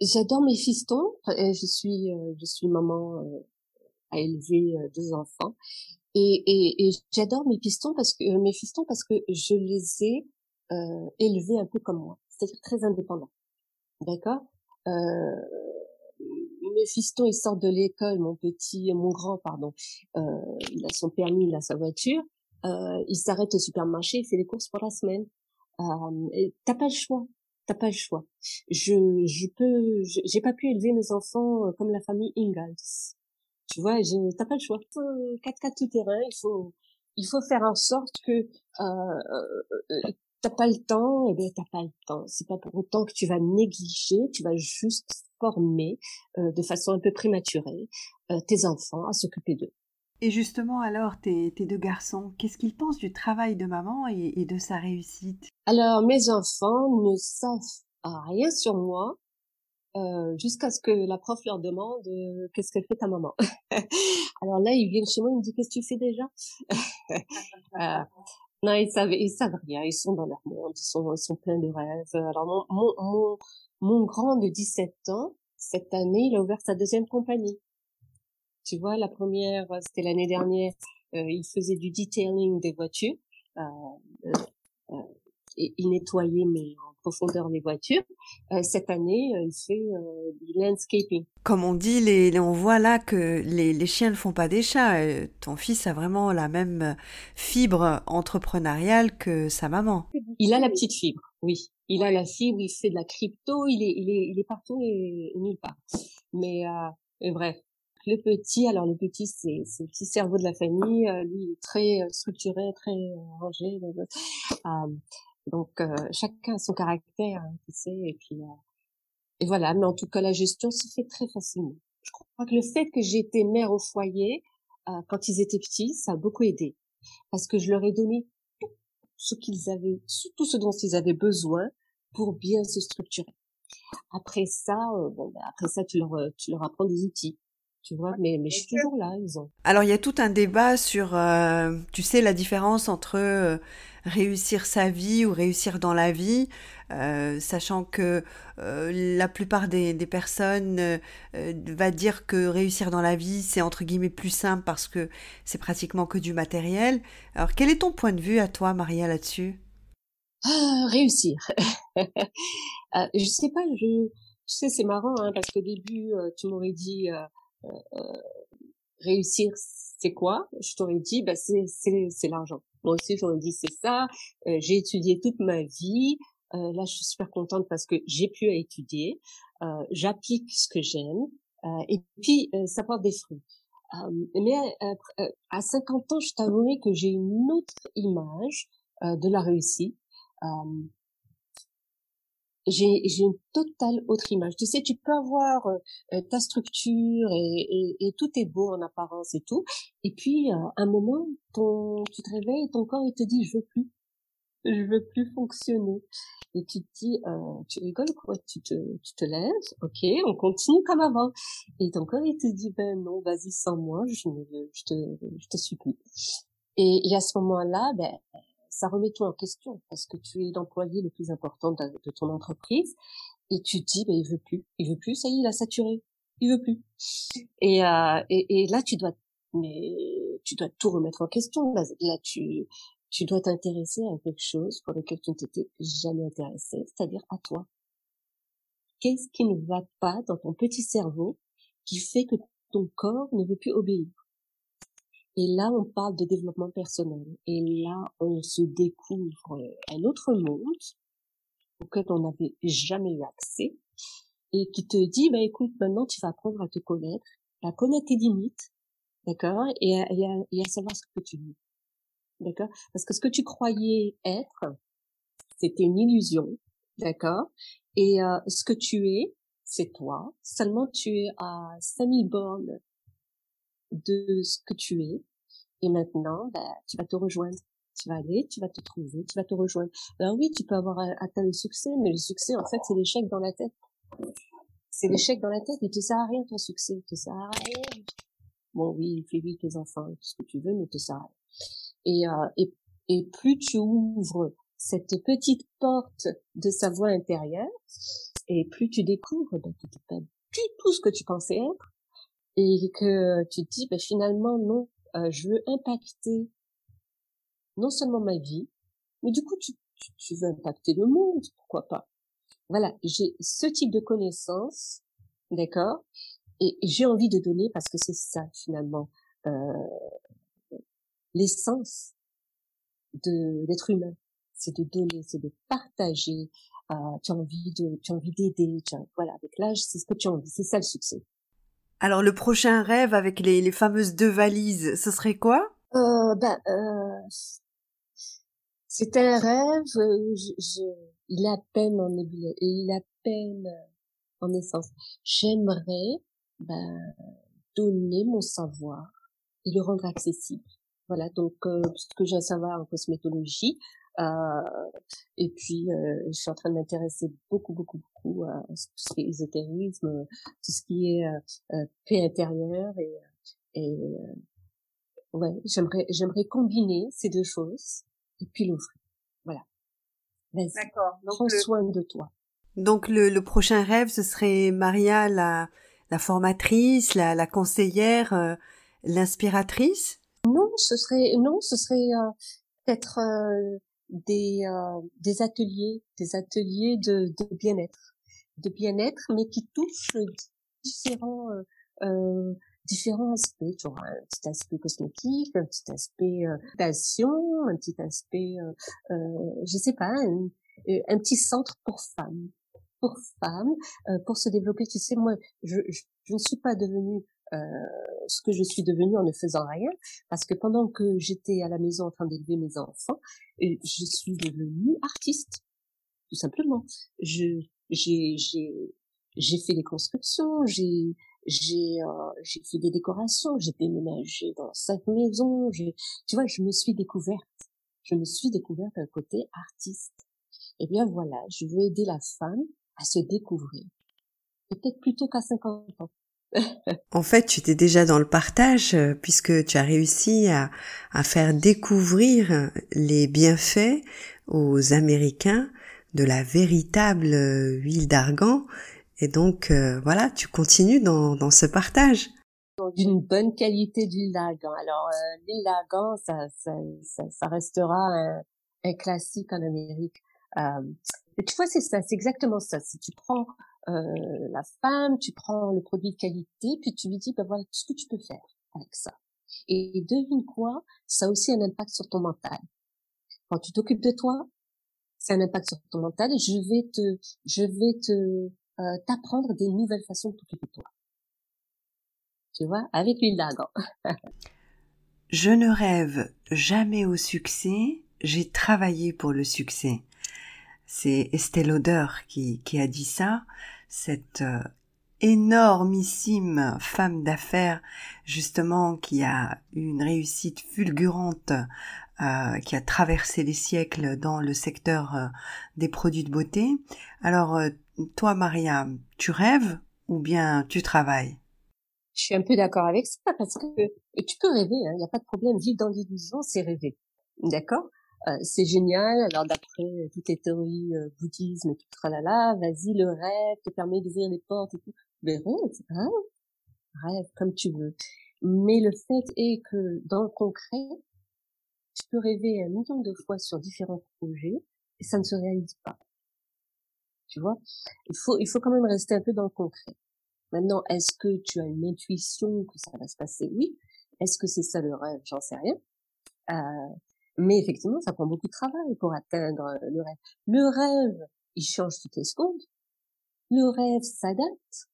J'adore mes fistons. Je suis, euh, je suis maman euh, à élever euh, deux enfants. Et, et, et j'adore mes pistons parce que mes fistons parce que je les ai euh, élevés un peu comme moi, c'est-à-dire très indépendants. D'accord? Euh, mes fistons, ils sortent de l'école, mon petit, mon grand, pardon, euh, il a son permis, il a sa voiture, il s'arrête au supermarché, il fait les courses pour la semaine. Euh, t'as pas le choix, t'as pas le choix. Je, je peux, j'ai pas pu élever mes enfants euh, comme la famille Ingalls. Tu vois, t'as pas le choix. 4 4 tout terrain, il faut, il faut faire en sorte que euh, euh, euh t'as pas le temps, et eh bien t'as pas le temps. C'est pas pour autant que tu vas négliger, tu vas juste former euh, de façon un peu prématurée euh, tes enfants à s'occuper d'eux. Et justement, alors, tes, tes deux garçons, qu'est-ce qu'ils pensent du travail de maman et, et de sa réussite? Alors, mes enfants ne savent rien sur moi euh, jusqu'à ce que la prof leur demande euh, qu'est-ce qu'elle fait ta maman. alors là, ils viennent chez moi, ils me disent qu'est-ce que tu fais déjà? Euh, Non, ils savent, ils savent rien, ils sont dans leur monde, ils sont, ils sont pleins de rêves. Alors mon, mon, mon, mon grand de 17 ans, cette année, il a ouvert sa deuxième compagnie. Tu vois, la première, euh, c'était l'année dernière, euh, il faisait du detailing des voitures. Euh, euh, et il nettoyait mais en profondeur les voitures. cette année, il fait du landscaping. Comme on dit, les, on voit là que les, les chiens ne font pas des chats. ton fils a vraiment la même fibre entrepreneuriale que sa maman. Il a la petite fibre, oui. Il a la fibre, il fait de la crypto, il est, il est, il est partout et, nulle part. Mais, euh, bref, le petit, alors le petit, c'est le petit cerveau de la famille. Euh, lui, il est très euh, structuré, très euh, rangé. donc, chacun a son caractère, hein, tu sais. Et puis, et voilà. Mais en tout cas, la gestion se fait très facilement. Je crois que le fait que j'étais mère au foyer quand ils étaient petits, ça a beaucoup aidé, parce que je leur ai donné tout ce qu'ils avaient, tout ce dont ils avaient besoin pour bien se structurer. Après ça, bon, ben, après ça, tu leur, tu leur apprends des outils tu vois, mais, mais je suis toujours là, ils ont. Alors, il y a tout un débat sur, euh, tu sais, la différence entre euh, réussir sa vie ou réussir dans la vie, euh, sachant que la plupart des, des personnes va dire que réussir dans la vie, c'est entre guillemets plus simple parce que c'est pratiquement que du matériel. Alors, quel est ton point de vue à toi, Maria, là-dessus? Ah, Réussir. je sais pas, je, je sais, c'est marrant, hein, parce qu'au début, tu m'aurais dit euh, réussir, c'est quoi? Je t'aurais dit, bah c'est c'est l'argent. Moi aussi, j'aurais dit c'est ça. Euh, j'ai étudié toute ma vie. Euh, là, je suis super contente parce que j'ai pu étudier. J'applique ce que j'aime. et puis, ça porte des fruits. mais à 50 ans, je t'avouerai que j'ai une autre image de la réussite j'ai une totale autre image. Tu sais, tu peux avoir euh, ta structure et, et, et, tout est beau en apparence et tout, et puis euh, un moment, ton tu te réveilles, ton corps il te dit je veux plus, je veux plus fonctionner. Et tu te dis, euh, tu rigoles quoi Tu te tu te lèves, ok, on continue comme avant. Et ton corps il te dit ben non, vas-y sans moi, je je te je te suis plus. Et, et à ce moment-là, ben ça remet tout en question parce que tu es l'employé le plus important de, ton entreprise et tu te dis ben il veut plus, il veut plus, ça y est, il a saturé, il veut plus. Et, euh, et, et là tu dois mais tu dois tout remettre en question. Là, là tu tu dois t'intéresser à quelque chose pour lequel tu ne t'étais jamais intéressé, c'est-à-dire à toi. Qu'est-ce qui ne va pas dans ton petit cerveau qui fait que ton corps ne veut plus obéir? Et là, on parle de développement personnel. Et là, on se découvre un autre monde auquel on n'avait jamais eu accès et qui te dit, bah, écoute, maintenant, tu vas apprendre à te connaître, à connaître tes limites, d'accord, et à, et, à, savoir ce que tu veux. D'accord? Parce que ce que tu croyais être, c'était une illusion, d'accord? Et euh, ce que tu es, c'est toi. Seulement tu es à 5000 bornes de ce que tu es. Et maintenant, bah, tu vas te rejoindre. Tu vas aller, tu vas te trouver, tu vas te rejoindre. Alors oui, tu peux avoir atteint le succès, mais le succès, en fait, c'est l'échec dans la tête. C'est l'échec dans la tête. Il te sert à rien ton succès. Il te sert à rien. Bon, oui, fais vite tes enfants, tout ce que tu veux, mais te sert à rien. Et, euh, et, et plus tu ouvres cette petite porte de sa voix intérieure, et plus tu découvres ben, que tu pas du tout ce que tu pensais être, et que tu te dis ben, finalement non euh, je veux impacter non seulement ma vie, mais du coup, tu, tu, veux impacter le monde, pourquoi pas Voilà, j'ai ce type de connaissances, d'accord Et, j'ai envie de donner parce que c'est ça, finalement, euh, l'essence de l'être humain. C'est de donner, c'est de partager. Euh, tu as envie de, tu as envie d'aider. Voilà, avec l'âge, c'est ce que tu as envie. C'est ça le succès. Alors le prochain rêve avec les, les fameuses deux valises, ce serait quoi? Euh, ben, euh, c'est un rêve. Euh, je, il est à peine en il est peine en essence. J'aimerais ben, donner mon savoir et le rendre accessible. Voilà, donc euh, ce que j'ai à savoir en cosmétologie, euh, et puis euh, je suis en train de m'intéresser beaucoup, beaucoup, beaucoup à tout ce qui est ésotérisme, tout ce qui est euh, paix intérieure et, et ouais, j'aimerais j'aimerais combiner ces deux choses et puis l'offrir. Voilà. D'accord. Prends soin de toi. Donc le, le, prochain rêve, ce serait Maria, la, la formatrice, la, la conseillère, l'inspiratrice? Non, ce serait non, ce serait peut-être des, euh, des ateliers, des ateliers de, de bien-être, de bien-être, mais qui touchent différents euh, euh différents aspects. Un petit aspect cosmétique, un petit aspect euh, passion, un petit aspect, euh, euh, je sais pas, un, un, petit centre pour femmes, pour femmes, pour se développer. Tu sais, moi, je, je ne suis pas devenue euh, ce que je suis devenue en ne faisant rien, parce que pendant que j'étais à la maison en train d'élever mes enfants, je suis devenue artiste, tout simplement. Je j'ai j'ai fait des constructions, j'ai j'ai euh, j'ai fait des décorations, j'ai déménagé dans cinq maisons, j'ai tu vois, je me suis découverte. Je me suis découverte un côté artiste. Eh bien voilà, je veux aider la femme à se découvrir. Peut-être plutôt qu'à 50 ans en fait, tu étais déjà dans le partage euh, puisque tu as réussi à, faire découvrir les bienfaits aux Américains de la véritable euh, huile d'argan. Et donc, euh, voilà, tu continues dans, ce partage. D'une bonne qualité d'huile d'argan. Alors, l'huile d'argan, ça, restera un, classique en Amérique. tu vois, c'est ça, c'est exactement ça. Si tu prends euh, la femme, tu prends le produit de qualité, puis tu lui dis, ben voilà ce que tu peux faire avec ça. Et devine quoi, ça a aussi un impact sur ton mental. Quand tu t'occupes de toi, c'est un impact sur ton mental. Je vais te, je vais te euh, t'apprendre des nouvelles façons de t'occuper de toi. Tu vois, avec l'huile d'argan. je ne rêve jamais au succès. J'ai travaillé pour le succès. C'est Estelle Lauder qui, qui a dit ça cette euh, énormissime femme d'affaires justement qui a une réussite fulgurante euh, qui a traversé les siècles dans le secteur euh, des produits de beauté. Alors toi Maria, tu rêves ou bien tu travailles? Je suis un peu d'accord avec ça parce que tu peux rêver, il hein, n'y a pas de problème, vivre dans l'illusion, c'est rêver. D'accord? Euh, c'est génial. Alors d'après toutes les théories euh, bouddhisme tout tralala, vas-y, le rêve te permet d'ouvrir les portes et tout. Mais rêve, rêve comme tu veux. Mais le fait est que dans le concret, tu peux rêver un million de fois sur différents projets et ça ne se réalise pas. Tu vois, il faut il faut quand même rester un peu dans le concret. Maintenant, est-ce que tu as une intuition que ça va se passer? Oui. Est-ce que c'est ça le rêve? J'en sais rien. Euh, mais effectivement, ça prend beaucoup de travail pour atteindre euh, le rêve. Le rêve, il change toutes les secondes. Le rêve s'adapte.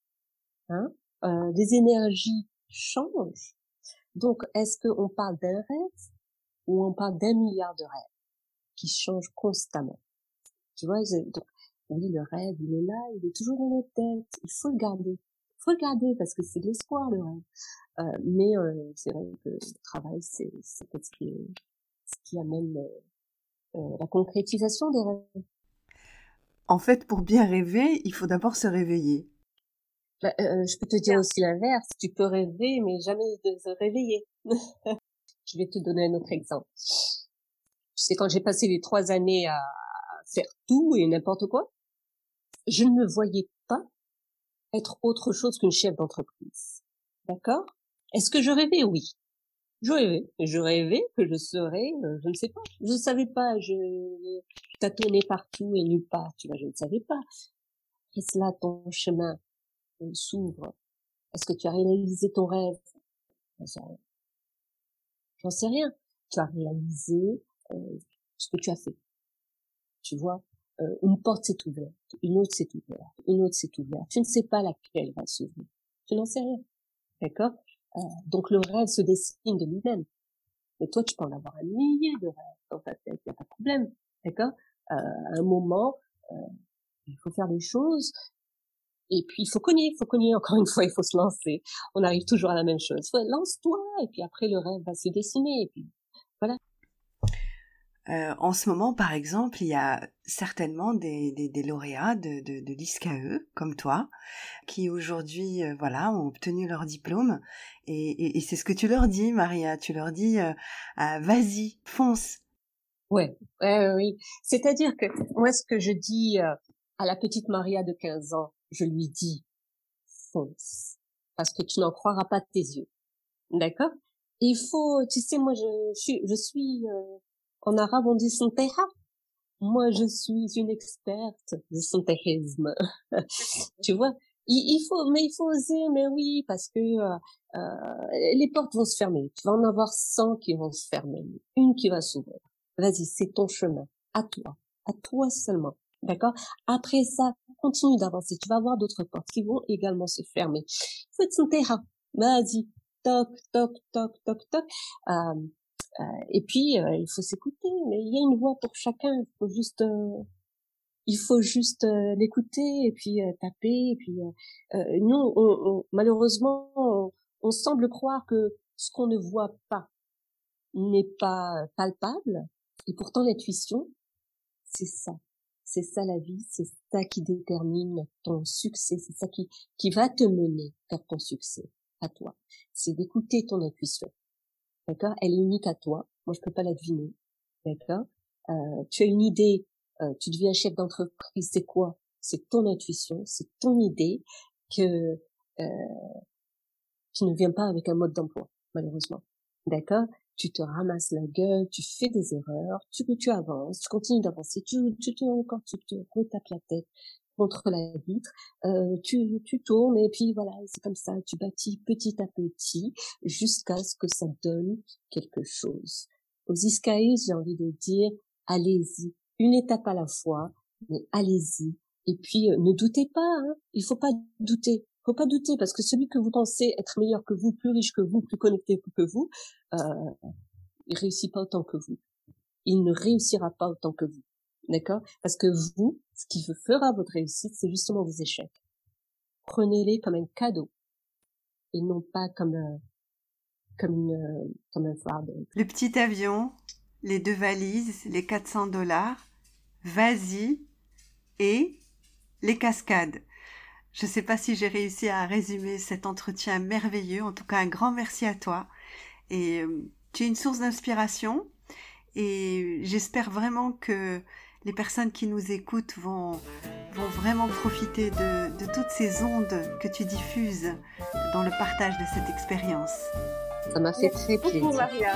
Hein euh, les énergies changent. Donc, est-ce qu'on parle d'un rêve ou on parle d'un milliard de rêves qui changent constamment? Tu vois, donc, oui, le rêve, il est là, il est toujours dans notre tête. Il faut le garder. Il faut le garder parce que c'est de l'espoir, le rêve. Euh, mais euh, c'est vrai que le travail, c'est peut-être ce qui est qui amène euh, euh, la concrétisation des rêves. En fait, pour bien rêver, il faut d'abord se réveiller. Bah, euh, je peux te dire aussi l'inverse. Tu peux rêver, mais jamais de se réveiller. je vais te donner un autre exemple. Tu sais, quand j'ai passé les trois années à faire tout et n'importe quoi, je ne me voyais pas être autre chose qu'une chef d'entreprise. D'accord? Est-ce que je rêvais? Oui. Je rêvais, je rêvais que je serais, euh, je ne sais pas, je ne savais pas, je, tâtonnais partout et nulle part, tu vois, je ne savais pas. Est-ce là ton chemin s'ouvre? Est-ce que tu as réalisé ton rêve? J'en sais rien. J'en sais rien. Tu as réalisé euh, ce que tu as fait. Tu vois, euh, une porte s'est ouverte, une autre s'est ouverte, une autre s'est ouverte. Tu ne sais pas laquelle va s'ouvrir. Tu n'en sais rien. D'accord? Euh, Donc le rêve se dessine de lui-même. Mais toi, tu peux en avoir un millier de rêves dans ta tête, il n'y a pas de problème. D'accord? Euh, À un moment, euh, il faut faire des choses. Et puis, il faut cogner, il faut cogner. Encore une fois, il faut se lancer. On arrive toujours à la même chose. Lance-toi, et puis après, le rêve va se dessiner. Et puis, voilà. Euh, en ce moment, par exemple, il y a certainement des, des, des lauréats de, de, de l'ISCAE, comme toi, qui aujourd'hui, euh, voilà, ont obtenu leur diplôme. Et, et, c'est ce que tu leur dis, Maria. Tu leur dis, euh, ah, vas-y, fonce. Ouais, oui. C'est-à-dire que moi, ce que je dis euh, à la petite Maria de 15 ans, je lui dis, fonce, parce que tu n'en croiras pas tes yeux. D'accord? Il faut, tu sais, moi, je, je, je suis en arabe, on dit santeha. Moi, je suis une experte de santéhisme. tu vois, il, faut, mais il faut oser, mais oui, parce que euh, euh, les portes vont se fermer. Tu vas en avoir 100 qui vont se fermer, une qui va s'ouvrir. Vas-y, c'est ton chemin, à toi, à toi seulement. D'accord? Après ça, continue d'avancer. Tu vas voir d'autres portes qui vont également se fermer. Faut être Vas-y, toc, toc, toc, toc, toc. Euh, et puis, euh, il faut s'écouter, mais il y a une voix pour chacun. Il faut juste, euh, il faut juste l'écouter et puis taper. Et puis, nous, on, malheureusement, on, on semble croire que ce qu'on ne voit pas n'est pas palpable. Et pourtant, l'intuition, c'est ça. C'est ça la vie, c'est ça qui détermine ton succès, c'est ça qui, qui va te mener vers ton succès, à toi. C'est d'écouter ton intuition. D'accord? Elle est unique à toi. Moi, je peux pas la deviner. D'accord? Euh, Tu as une idée. Euh, tu deviens chef d'entreprise. C'est quoi? C'est ton intuition. C'est ton idée que euh, qui ne vient pas avec un mode d'emploi, malheureusement. D'accord? Tu te ramasses la gueule, tu fais des erreurs, tu tu avances, tu continues d'avancer, tu tu te encore tu te retapes la tête, contre la vitre, euh, tu, tu tournes et puis voilà, c'est comme ça, tu bâtis petit à petit jusqu'à ce que ça donne quelque chose. Aux Iscaïs, j'ai envie de dire, allez-y, une étape à la fois, mais allez-y. Et puis euh, ne doutez pas, hein, il faut pas douter. Faut pas douter parce que celui que vous pensez être meilleur que vous, plus riche que vous, plus connecté que vous, euh, il réussit pas autant que vous. Il ne réussira pas autant que vous. D'accord? Parce que vous, ce qui fera votre réussite, c'est justement vos échecs. Prenez-les comme un cadeau et non pas comme un, comme une, comme un fardeau. Le petit avion, les deux valises, les 400 dollars, vas-y et les cascades. Je ne sais pas si j'ai réussi à résumer cet entretien merveilleux. En tout cas, un grand merci à toi. Et euh, tu es une source d'inspiration. Et j'espère vraiment que les personnes qui nous écoutent vont, vont vraiment profiter de, de toutes ces ondes que tu diffuses dans le partage de cette expérience. Ça m'a fait très plaisir. Beaucoup, Maria.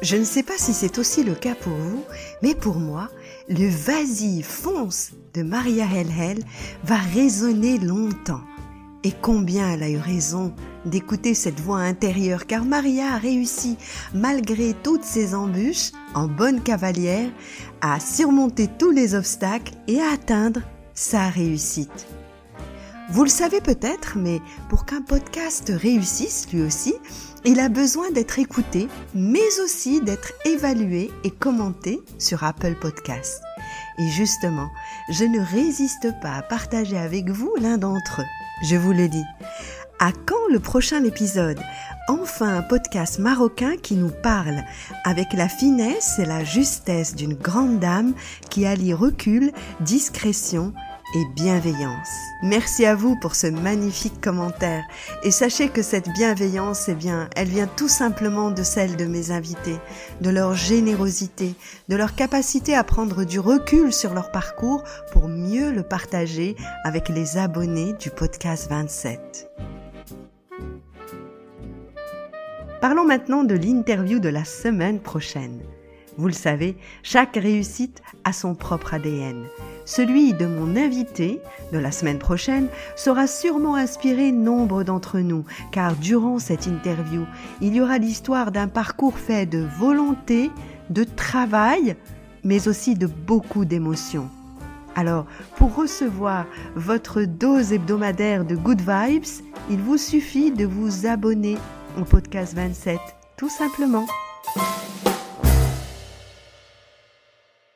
Je ne sais pas si c'est aussi le cas pour vous, mais pour moi, le Vas-y, fonce de Maria Helhel va résonner longtemps. Et combien elle a eu raison d'écouter cette voix intérieure, car Maria a réussi, malgré toutes ses embûches, en bonne cavalière, à surmonter tous les obstacles et à atteindre sa réussite. Vous le savez peut-être, mais pour qu'un podcast réussisse lui aussi, il a besoin d'être écouté, mais aussi d'être évalué et commenté sur Apple Podcasts. Et justement, je ne résiste pas à partager avec vous l'un d'entre eux. Je vous le dis. À quand le prochain épisode? Enfin un podcast marocain qui nous parle avec la finesse et la justesse d'une grande dame qui allie recul, discrétion et bienveillance. Merci à vous pour ce magnifique commentaire et sachez que cette bienveillance, eh bien, elle vient tout simplement de celle de mes invités, de leur générosité, de leur capacité à prendre du recul sur leur parcours pour mieux le partager avec les abonnés du podcast 27. Parlons maintenant de l'interview de la semaine prochaine. Vous le savez, chaque réussite a son propre ADN. Celui de mon invité de la semaine prochaine sera sûrement inspiré nombre d'entre nous, car durant cette interview, il y aura l'histoire d'un parcours fait de volonté, de travail, mais aussi de beaucoup d'émotions. Alors, pour recevoir votre dose hebdomadaire de Good Vibes, il vous suffit de vous abonner au podcast 27, tout simplement.